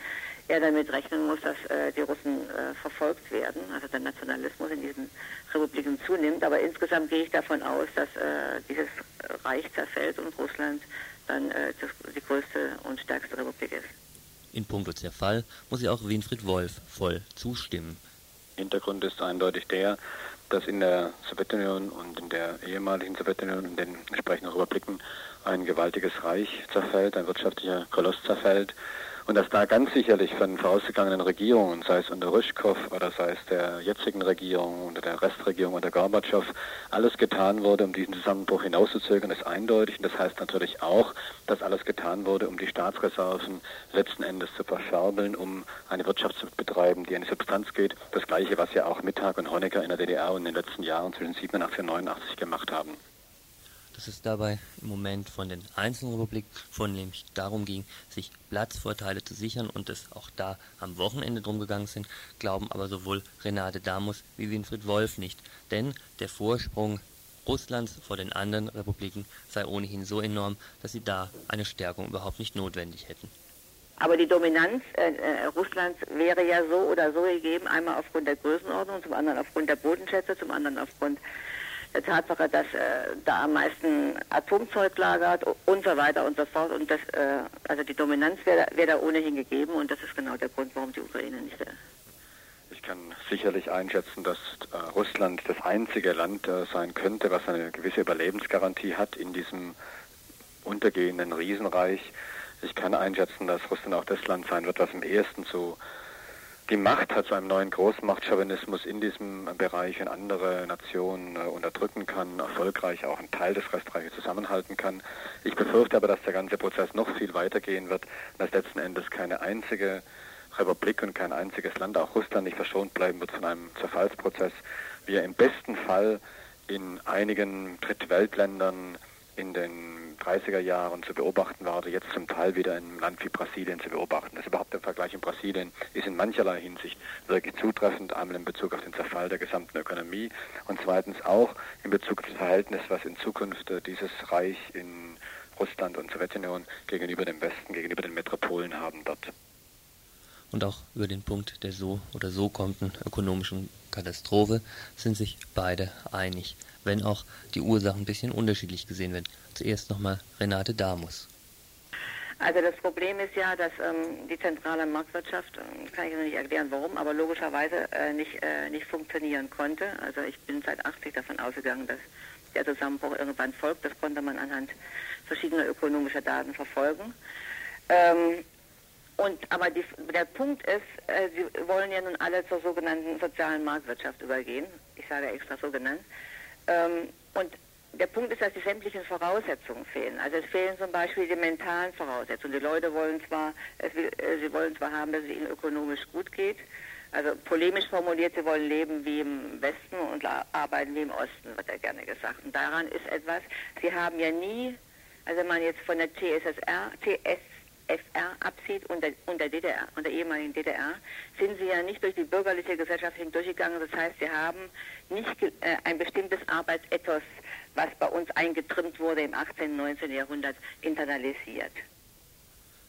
er damit rechnen muss, dass äh, die Russen äh, verfolgt werden, also der Nationalismus in diesen Republiken zunimmt. Aber insgesamt gehe ich davon aus, dass äh, dieses Reich zerfällt und Russland dann äh, die größte und stärkste Republik ist.
In puncto Zerfall muss ja auch Winfried Wolf voll zustimmen.
Hintergrund ist eindeutig der, dass in der Sowjetunion und in der ehemaligen Sowjetunion, in den entsprechenden Republiken, ein gewaltiges Reich zerfällt, ein wirtschaftlicher Koloss zerfällt und dass da ganz sicherlich von vorausgegangenen Regierungen, sei es unter Ryschkow oder sei es der jetzigen Regierung, unter der Restregierung unter Gorbatschow, alles getan wurde, um diesen Zusammenbruch hinauszuzögern, ist eindeutig. Und das heißt natürlich auch, dass alles getan wurde, um die Staatsreserven letzten Endes zu verscherbeln, um eine Wirtschaft zu betreiben, die eine Substanz geht. Das Gleiche, was ja auch Mittag und Honecker in der DDR in den letzten Jahren zwischen 87 und 89 gemacht haben
dass es dabei im Moment von den einzelnen Republiken vornehmlich darum ging, sich Platzvorteile zu sichern und es auch da am Wochenende drum gegangen sind, glauben aber sowohl Renate Damus wie Winfried Wolf nicht. Denn der Vorsprung Russlands vor den anderen Republiken sei ohnehin so enorm, dass sie da eine Stärkung überhaupt nicht notwendig hätten.
Aber die Dominanz äh, äh Russlands wäre ja so oder so gegeben, einmal aufgrund der Größenordnung, zum anderen aufgrund der Bodenschätze, zum anderen aufgrund der Tatsache, dass äh, da am meisten Atomzeug lagert und so weiter und so fort. Und das, äh, also die Dominanz wäre wär da ohnehin gegeben und das ist genau der Grund, warum die Ukraine nicht. Äh
ich kann sicherlich einschätzen, dass äh, Russland das einzige Land äh, sein könnte, was eine gewisse Überlebensgarantie hat in diesem untergehenden Riesenreich. Ich kann einschätzen, dass Russland auch das Land sein wird, was am ehesten zu die Macht hat zu einem neuen Großmachtchauvinismus in diesem Bereich und andere Nationen äh, unterdrücken kann, erfolgreich auch einen Teil des Restreiches zusammenhalten kann. Ich befürchte aber, dass der ganze Prozess noch viel weitergehen wird dass letzten Endes keine einzige Republik und kein einziges Land, auch Russland, nicht verschont bleiben wird von einem Zerfallsprozess. Wir im besten Fall in einigen Drittweltländern in den 30er Jahren zu beobachten war oder jetzt zum Teil wieder in einem Land wie Brasilien zu beobachten. Das überhaupt der Vergleich in Brasilien ist in mancherlei Hinsicht wirklich zutreffend, einmal in Bezug auf den Zerfall der gesamten Ökonomie und zweitens auch in Bezug auf das Verhältnis, was in Zukunft dieses Reich in Russland und Sowjetunion gegenüber dem Westen, gegenüber den Metropolen haben wird.
Und auch über den Punkt der so oder so kommenden ökonomischen Katastrophe sind sich beide einig wenn auch die Ursachen ein bisschen unterschiedlich gesehen werden. Zuerst nochmal Renate Damus.
Also das Problem ist ja, dass ähm, die zentrale Marktwirtschaft, äh, kann ich noch nicht erklären warum, aber logischerweise äh, nicht, äh, nicht funktionieren konnte. Also ich bin seit 80 davon ausgegangen, dass der Zusammenbruch irgendwann folgt. Das konnte man anhand verschiedener ökonomischer Daten verfolgen. Ähm, und aber die, der Punkt ist, äh, sie wollen ja nun alle zur sogenannten sozialen Marktwirtschaft übergehen. Ich sage extra so genannt. Ähm, und der Punkt ist, dass die sämtlichen Voraussetzungen fehlen. Also es fehlen zum Beispiel die mentalen Voraussetzungen. Die Leute wollen zwar, will, äh, sie wollen zwar haben, dass es ihnen ökonomisch gut geht, also polemisch formuliert, sie wollen leben wie im Westen und arbeiten wie im Osten, wird ja gerne gesagt. Und daran ist etwas, sie haben ja nie, also wenn man jetzt von der TSSR, TS FR absieht und der, und der DDR, und der ehemaligen DDR, sind sie ja nicht durch die bürgerliche Gesellschaft hindurchgegangen. Das heißt, sie haben nicht äh, ein bestimmtes Arbeitsethos, was bei uns eingetrimmt wurde im 18. und 19. Jahrhundert, internalisiert.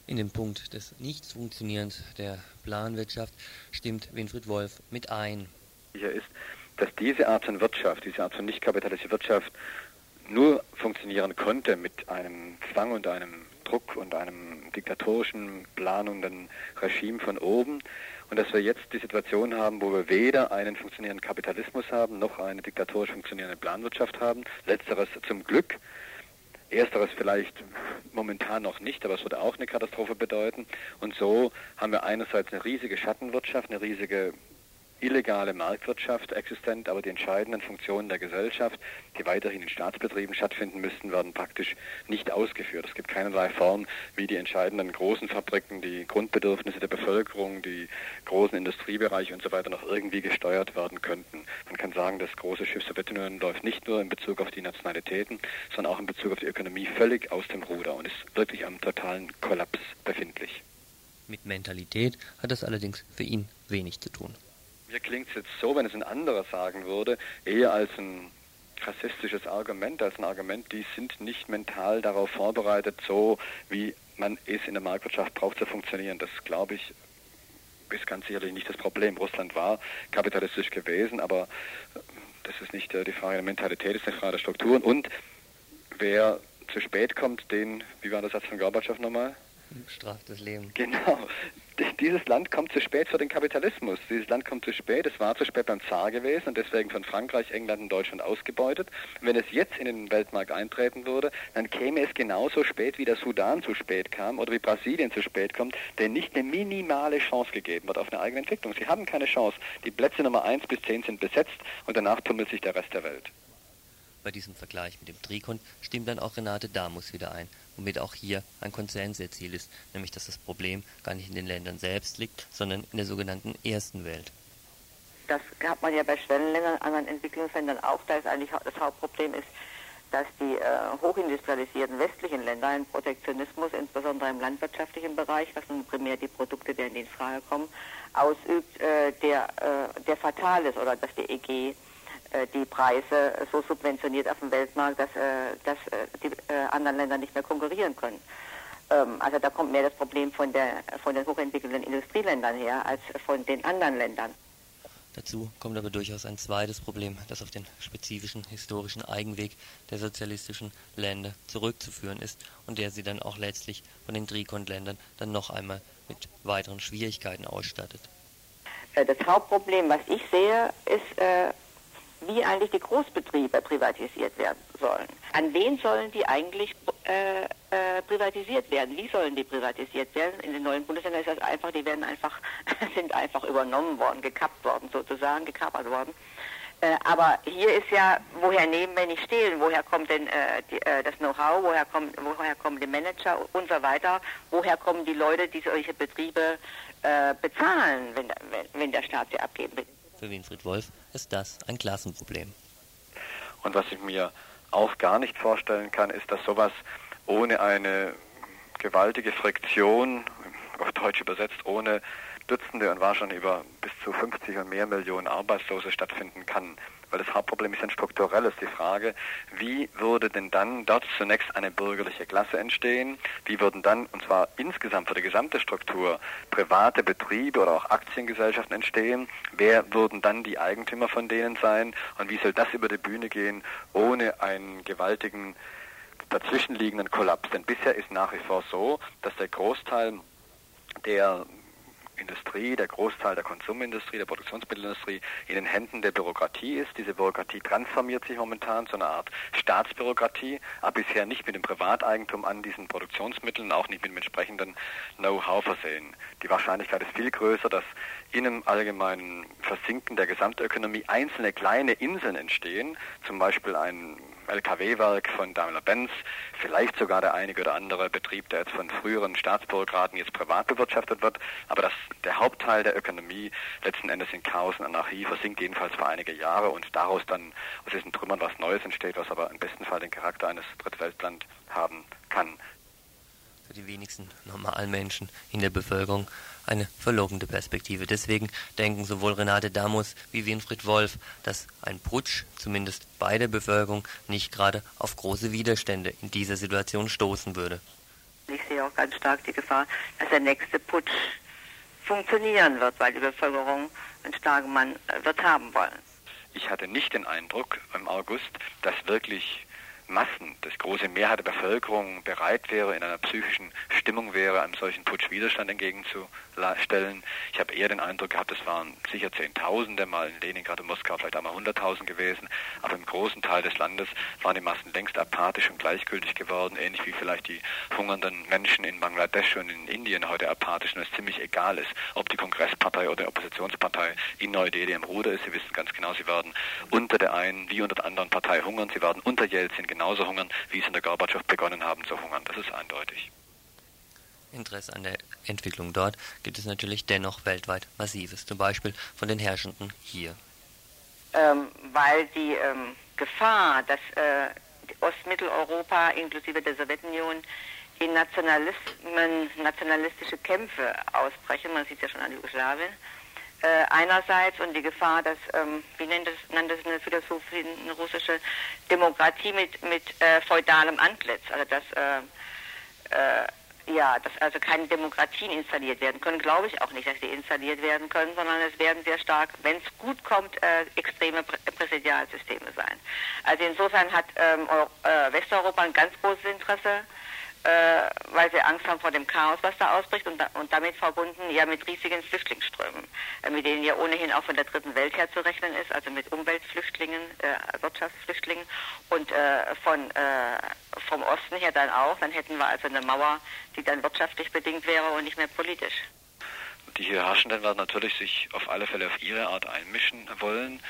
In dem Punkt des Nichtfunktionierens der Planwirtschaft stimmt Winfried Wolf mit ein.
Sicher ist, dass diese Art von Wirtschaft, diese Art von nicht kapitalistischer Wirtschaft nur funktionieren konnte mit einem Zwang und einem Druck und einem diktatorischen, planenden Regime von oben. Und dass wir jetzt die Situation haben, wo wir weder einen funktionierenden Kapitalismus haben, noch eine diktatorisch funktionierende Planwirtschaft haben. Letzteres zum Glück. Ersteres vielleicht momentan noch nicht, aber es würde auch eine Katastrophe bedeuten. Und so haben wir einerseits eine riesige Schattenwirtschaft, eine riesige illegale Marktwirtschaft existent, aber die entscheidenden Funktionen der Gesellschaft, die weiterhin in Staatsbetrieben stattfinden müssten, werden praktisch nicht ausgeführt. Es gibt keinerlei Form, wie die entscheidenden großen Fabriken, die Grundbedürfnisse der Bevölkerung, die großen Industriebereiche und so weiter noch irgendwie gesteuert werden könnten. Man kann sagen, das große Schiff Sowjetunion läuft nicht nur in Bezug auf die Nationalitäten, sondern auch in Bezug auf die Ökonomie völlig aus dem Ruder und ist wirklich am totalen Kollaps befindlich.
Mit Mentalität hat das allerdings für ihn wenig zu tun.
Mir klingt es jetzt so, wenn es ein anderer sagen würde, eher als ein rassistisches Argument, als ein Argument, die sind nicht mental darauf vorbereitet, so wie man es in der Marktwirtschaft braucht zu funktionieren. Das glaube ich ist ganz sicherlich nicht das Problem. Russland war kapitalistisch gewesen, aber das ist nicht die Frage der Mentalität, das ist eine Frage der Strukturen. Und wer zu spät kommt, den, wie war der Satz von Gorbatschow nochmal?
Straft das Leben.
Genau. Dieses Land kommt zu spät für den Kapitalismus. Dieses Land kommt zu spät. Es war zu spät beim Zar gewesen und deswegen von Frankreich, England und Deutschland ausgebeutet. Wenn es jetzt in den Weltmarkt eintreten würde, dann käme es genauso spät, wie der Sudan zu spät kam oder wie Brasilien zu spät kommt, denn nicht eine minimale Chance gegeben wird auf eine eigene Entwicklung. Sie haben keine Chance. Die Plätze Nummer 1 bis 10 sind besetzt und danach tummelt sich der Rest der Welt.
Bei diesem Vergleich mit dem Trikont stimmt dann auch Renate Damus wieder ein, womit auch hier ein Konsens erzielt ist, nämlich dass das Problem gar nicht in den Ländern selbst liegt, sondern in der sogenannten ersten Welt.
Das hat man ja bei Schwellenländern, anderen Entwicklungsländern auch. Da ist eigentlich das Hauptproblem ist, dass die äh, hochindustrialisierten westlichen Länder einen Protektionismus, insbesondere im landwirtschaftlichen Bereich, was nun primär die Produkte, werden in Frage kommen, ausübt, äh, der, äh, der fatal ist oder dass die EG die Preise so subventioniert auf dem Weltmarkt, dass, äh, dass äh, die anderen Länder nicht mehr konkurrieren können. Ähm, also da kommt mehr das Problem von, der, von den hochentwickelten Industrieländern her als von den anderen Ländern.
Dazu kommt aber durchaus ein zweites Problem, das auf den spezifischen historischen Eigenweg der sozialistischen Länder zurückzuführen ist und der sie dann auch letztlich von den Trikont-Ländern dann noch einmal mit weiteren Schwierigkeiten ausstattet.
Das Hauptproblem, was ich sehe, ist äh, wie eigentlich die Großbetriebe privatisiert werden sollen. An wen sollen die eigentlich äh, äh, privatisiert werden? Wie sollen die privatisiert werden? In den neuen Bundesländern ist das einfach, die werden einfach, sind einfach übernommen worden, gekappt worden sozusagen, gekapert worden. Äh, aber hier ist ja, woher nehmen, wenn nicht stehlen? Woher kommt denn äh, die, äh, das Know-how? Woher, kommt, woher kommen die Manager und so weiter? Woher kommen die Leute, die solche Betriebe äh, bezahlen, wenn, wenn, wenn der Staat sie abgeben will?
Für Winfried Wolf ist das ein Klassenproblem.
Und was ich mir auch gar nicht vorstellen kann, ist, dass sowas ohne eine gewaltige Friktion, auf Deutsch übersetzt, ohne Dutzende und wahrscheinlich über bis zu 50 und mehr Millionen Arbeitslose stattfinden kann. Weil das Hauptproblem ist ein strukturelles. Die Frage, wie würde denn dann dort zunächst eine bürgerliche Klasse entstehen? Wie würden dann, und zwar insgesamt für die gesamte Struktur, private Betriebe oder auch Aktiengesellschaften entstehen? Wer würden dann die Eigentümer von denen sein? Und wie soll das über die Bühne gehen, ohne einen gewaltigen dazwischenliegenden Kollaps? Denn bisher ist nach wie vor so, dass der Großteil der Industrie, der Großteil der Konsumindustrie, der Produktionsmittelindustrie in den Händen der Bürokratie ist. Diese Bürokratie transformiert sich momentan zu einer Art Staatsbürokratie, aber bisher nicht mit dem Privateigentum an diesen Produktionsmitteln, auch nicht mit dem entsprechenden Know-how versehen. Die Wahrscheinlichkeit ist viel größer, dass in einem allgemeinen Versinken der Gesamtökonomie einzelne kleine Inseln entstehen, zum Beispiel ein LKW-Werk von Daimler-Benz, vielleicht sogar der einige oder andere Betrieb, der jetzt von früheren Staatsbürokraten jetzt privat bewirtschaftet wird, aber dass der Hauptteil der Ökonomie letzten Endes in Chaos und Anarchie versinkt, jedenfalls für einige Jahre und daraus dann aus diesen Trümmern was Neues entsteht, was aber im besten Fall den Charakter eines Drittweltland haben kann.
Für die wenigsten normalen Menschen in der Bevölkerung eine verlockende Perspektive. Deswegen denken sowohl Renate Damus wie Winfried Wolf, dass ein Putsch, zumindest bei der Bevölkerung, nicht gerade auf große Widerstände in dieser Situation stoßen würde.
Ich sehe auch ganz stark die Gefahr, dass der nächste Putsch funktionieren wird, weil die Bevölkerung einen starken Mann äh, wird haben wollen.
Ich hatte nicht den Eindruck im August, dass wirklich Massen, das große Mehrheit der Bevölkerung bereit wäre, in einer psychischen Stimmung wäre, einem solchen Putsch Widerstand entgegenzustellen. Ich habe eher den Eindruck gehabt, es waren sicher Zehntausende, mal in Leningrad und Moskau vielleicht einmal hunderttausend gewesen, aber im großen Teil des Landes waren die Massen längst apathisch und gleichgültig geworden, ähnlich wie vielleicht die hungernden Menschen in Bangladesch und in Indien heute apathisch und es ziemlich egal ist, ob die Kongresspartei oder die Oppositionspartei in Neu-Delhi im Ruder ist. Sie wissen ganz genau, sie werden unter der einen wie unter der anderen Partei hungern, sie werden unter Jelzin genauso hungern, wie es in der Gorbatschow begonnen haben zu hungern. Das ist eindeutig.
Interesse an der Entwicklung dort gibt es natürlich dennoch weltweit massives, zum Beispiel von den Herrschenden hier.
Ähm, weil die ähm, Gefahr, dass äh, Ostmitteleuropa inklusive der Sowjetunion in Nationalismen, nationalistische Kämpfe ausbrechen, man sieht ja schon an Jugoslawien, äh, einerseits und die Gefahr, dass, ähm, wie nennt es, nennt es eine Philosophin, eine russische Demokratie mit, mit äh, feudalem Antlitz, also dass, äh, äh ja, dass also keine Demokratien installiert werden können, glaube ich auch nicht, dass die installiert werden können, sondern es werden sehr stark, wenn es gut kommt, äh, extreme Prä Präsidialsysteme sein. Also insofern hat ähm, äh, Westeuropa ein ganz großes Interesse äh, weil sie Angst haben vor dem Chaos, was da ausbricht und, und damit verbunden ja mit riesigen Flüchtlingsströmen, äh, mit denen ja ohnehin auch von der dritten Welt her zu rechnen ist, also mit Umweltflüchtlingen, äh, Wirtschaftsflüchtlingen und äh, von, äh, vom Osten her dann auch. Dann hätten wir also eine Mauer, die dann wirtschaftlich bedingt wäre und nicht mehr politisch.
Die hier Herrschenden werden natürlich sich auf alle Fälle auf ihre Art einmischen wollen.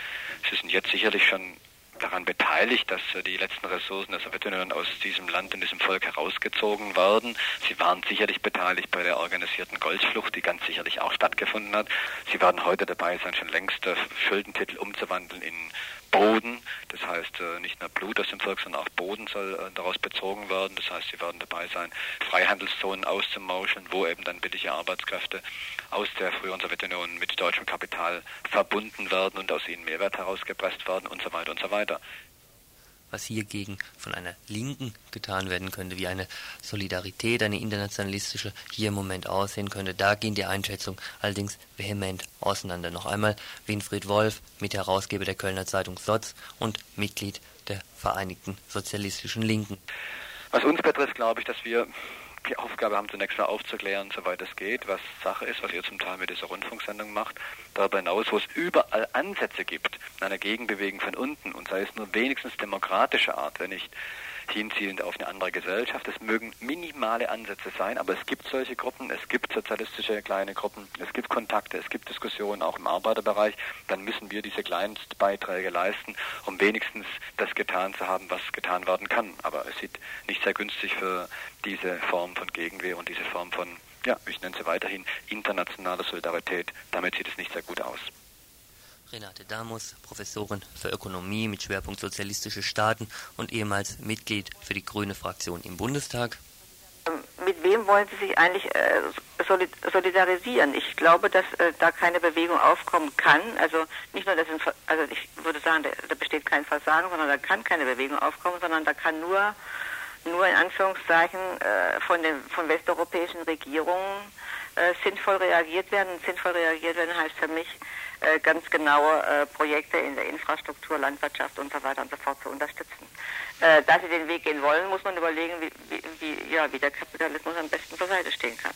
Sie sind jetzt sicherlich schon daran beteiligt, dass die letzten Ressourcen der Sowjetunion aus diesem Land und diesem Volk herausgezogen werden. Sie waren sicherlich beteiligt bei der organisierten Goldflucht, die ganz sicherlich auch stattgefunden hat. Sie werden heute dabei sein, schon längst Schuldentitel umzuwandeln in Boden. Das heißt, äh, nicht nur Blut aus dem Volk, sondern auch Boden soll äh, daraus bezogen werden. Das heißt, sie werden dabei sein, Freihandelszonen auszumauscheln, wo eben dann billige Arbeitskräfte aus der früheren Sowjetunion mit deutschem Kapital verbunden werden und aus ihnen Mehrwert herausgepresst werden und so weiter und so weiter
was hiergegen von einer Linken getan werden könnte, wie eine Solidarität, eine internationalistische hier im Moment aussehen könnte. Da gehen die Einschätzungen allerdings vehement auseinander. Noch einmal Winfried Wolf, Mitherausgeber der Kölner Zeitung SOTZ und Mitglied der Vereinigten Sozialistischen Linken.
Was uns betrifft, glaube ich, dass wir die Aufgabe haben, zunächst mal aufzuklären, soweit es geht, was Sache ist, was ihr zum Teil mit dieser Rundfunksendung macht. Darüber hinaus, wo es überall Ansätze gibt, einer Gegenbewegung von unten, und sei es nur wenigstens demokratische Art, wenn nicht hinzielend auf eine andere Gesellschaft. Es mögen minimale Ansätze sein, aber es gibt solche Gruppen, es gibt sozialistische kleine Gruppen, es gibt Kontakte, es gibt Diskussionen auch im Arbeiterbereich. Dann müssen wir diese Kleinstbeiträge leisten, um wenigstens das getan zu haben, was getan werden kann. Aber es sieht nicht sehr günstig für diese Form von Gegenwehr und diese Form von, ja, ich nenne sie weiterhin internationale Solidarität. Damit sieht es nicht sehr gut aus.
Renate Damus, Professorin für Ökonomie mit Schwerpunkt Sozialistische Staaten und ehemals Mitglied für die Grüne Fraktion im Bundestag.
Ähm, mit wem wollen Sie sich eigentlich äh, solidarisieren? Ich glaube, dass äh, da keine Bewegung aufkommen kann. Also nicht nur, dass ein, also ich würde sagen, da, da, besteht kein Versagen, sondern da kann keine Bewegung aufkommen, sondern da kann nur, nur in Anführungszeichen äh, von den von westeuropäischen Regierungen äh, sinnvoll reagiert werden. Sinnvoll reagiert werden heißt für mich, äh, ganz genaue äh, Projekte in der Infrastruktur, Landwirtschaft und so weiter und so fort zu unterstützen. Äh, da sie den Weg gehen wollen, muss man überlegen, wie, wie, wie, ja, wie der Kapitalismus am besten zur Seite stehen kann.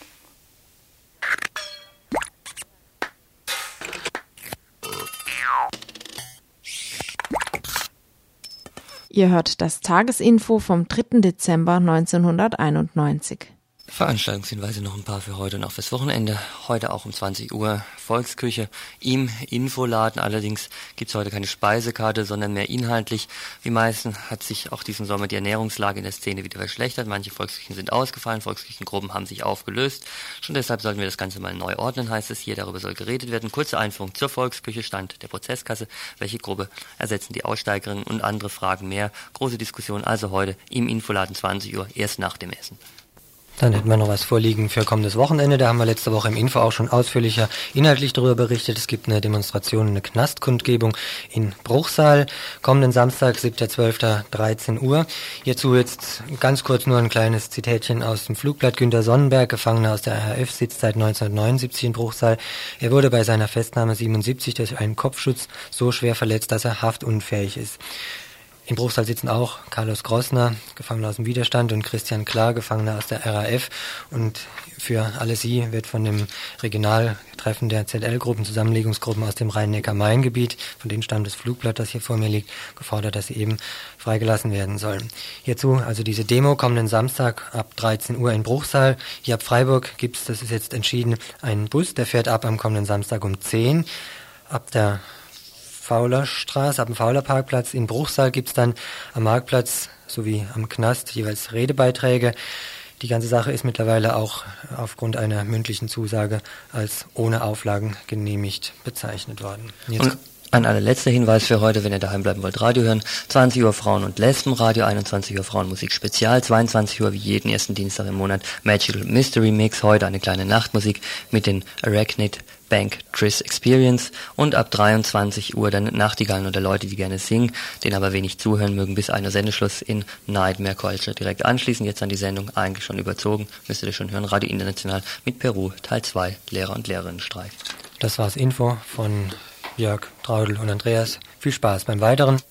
Ihr hört das Tagesinfo vom 3. Dezember 1991.
Veranstaltungshinweise noch ein paar für heute und auch fürs Wochenende. Heute auch um 20 Uhr Volksküche im Infoladen. Allerdings gibt's heute keine Speisekarte, sondern mehr inhaltlich. Wie meisten hat sich auch diesen Sommer die Ernährungslage in der Szene wieder verschlechtert. Manche Volksküchen sind ausgefallen, Volksküchengruppen haben sich aufgelöst. Schon deshalb sollten wir das Ganze mal neu ordnen, heißt es hier. Darüber soll geredet werden. Kurze Einführung zur Volksküche, Stand der Prozesskasse. Welche Gruppe ersetzen die Aussteigerinnen und andere Fragen mehr. Große Diskussion also heute im Infoladen 20 Uhr, erst nach dem Essen.
Dann hätten wir noch was vorliegen für kommendes Wochenende. Da haben wir letzte Woche im Info auch schon ausführlicher inhaltlich darüber berichtet. Es gibt eine Demonstration, eine Knastkundgebung in Bruchsal. Kommenden Samstag, 7.12.13 Uhr. Hierzu jetzt ganz kurz nur ein kleines Zitätchen aus dem Flugblatt. Günter Sonnenberg, Gefangener aus der RAF, sitzt seit 1979 in Bruchsal. Er wurde bei seiner Festnahme 77 durch einen Kopfschutz so schwer verletzt, dass er haftunfähig ist. In Bruchsal sitzen auch Carlos Grossner, Gefangener aus dem Widerstand, und Christian Klar, Gefangener aus der RAF. Und für alle sie wird von dem Regionaltreffen der ZL-Gruppen, Zusammenlegungsgruppen aus dem Rhein-Neckar-Main-Gebiet, von denen stammt das Flugblatt, das hier vor mir liegt, gefordert, dass sie eben freigelassen werden sollen. Hierzu also diese Demo kommenden Samstag ab 13 Uhr in Bruchsal. Hier ab Freiburg gibt es, das ist jetzt entschieden, einen Bus, der fährt ab am kommenden Samstag um 10. Ab der Faulerstraße, ab dem Faulerparkplatz in Bruchsal gibt es dann am Marktplatz sowie am Knast jeweils Redebeiträge. Die ganze Sache ist mittlerweile auch aufgrund einer mündlichen Zusage als ohne Auflagen genehmigt bezeichnet worden.
Und ein allerletzter Hinweis für heute, wenn ihr daheim bleiben wollt, Radio hören. 20 Uhr Frauen und Lesben, Radio 21 Uhr Frauenmusik Spezial, 22 Uhr wie jeden ersten Dienstag im Monat Magical Mystery Mix, heute eine kleine Nachtmusik mit den Arachnid Bank Triss Experience und ab 23 Uhr dann Nachtigallen oder Leute, die gerne singen, den aber wenig zuhören mögen, bis einer Sendeschluss in Nightmare Culture direkt anschließen. Jetzt an die Sendung eigentlich schon überzogen, müsstet ihr schon hören, Radio International mit Peru, Teil 2, Lehrer und Lehrerinnenstreik.
Das war's Info von Jörg, Traudel und Andreas. Viel Spaß beim Weiteren.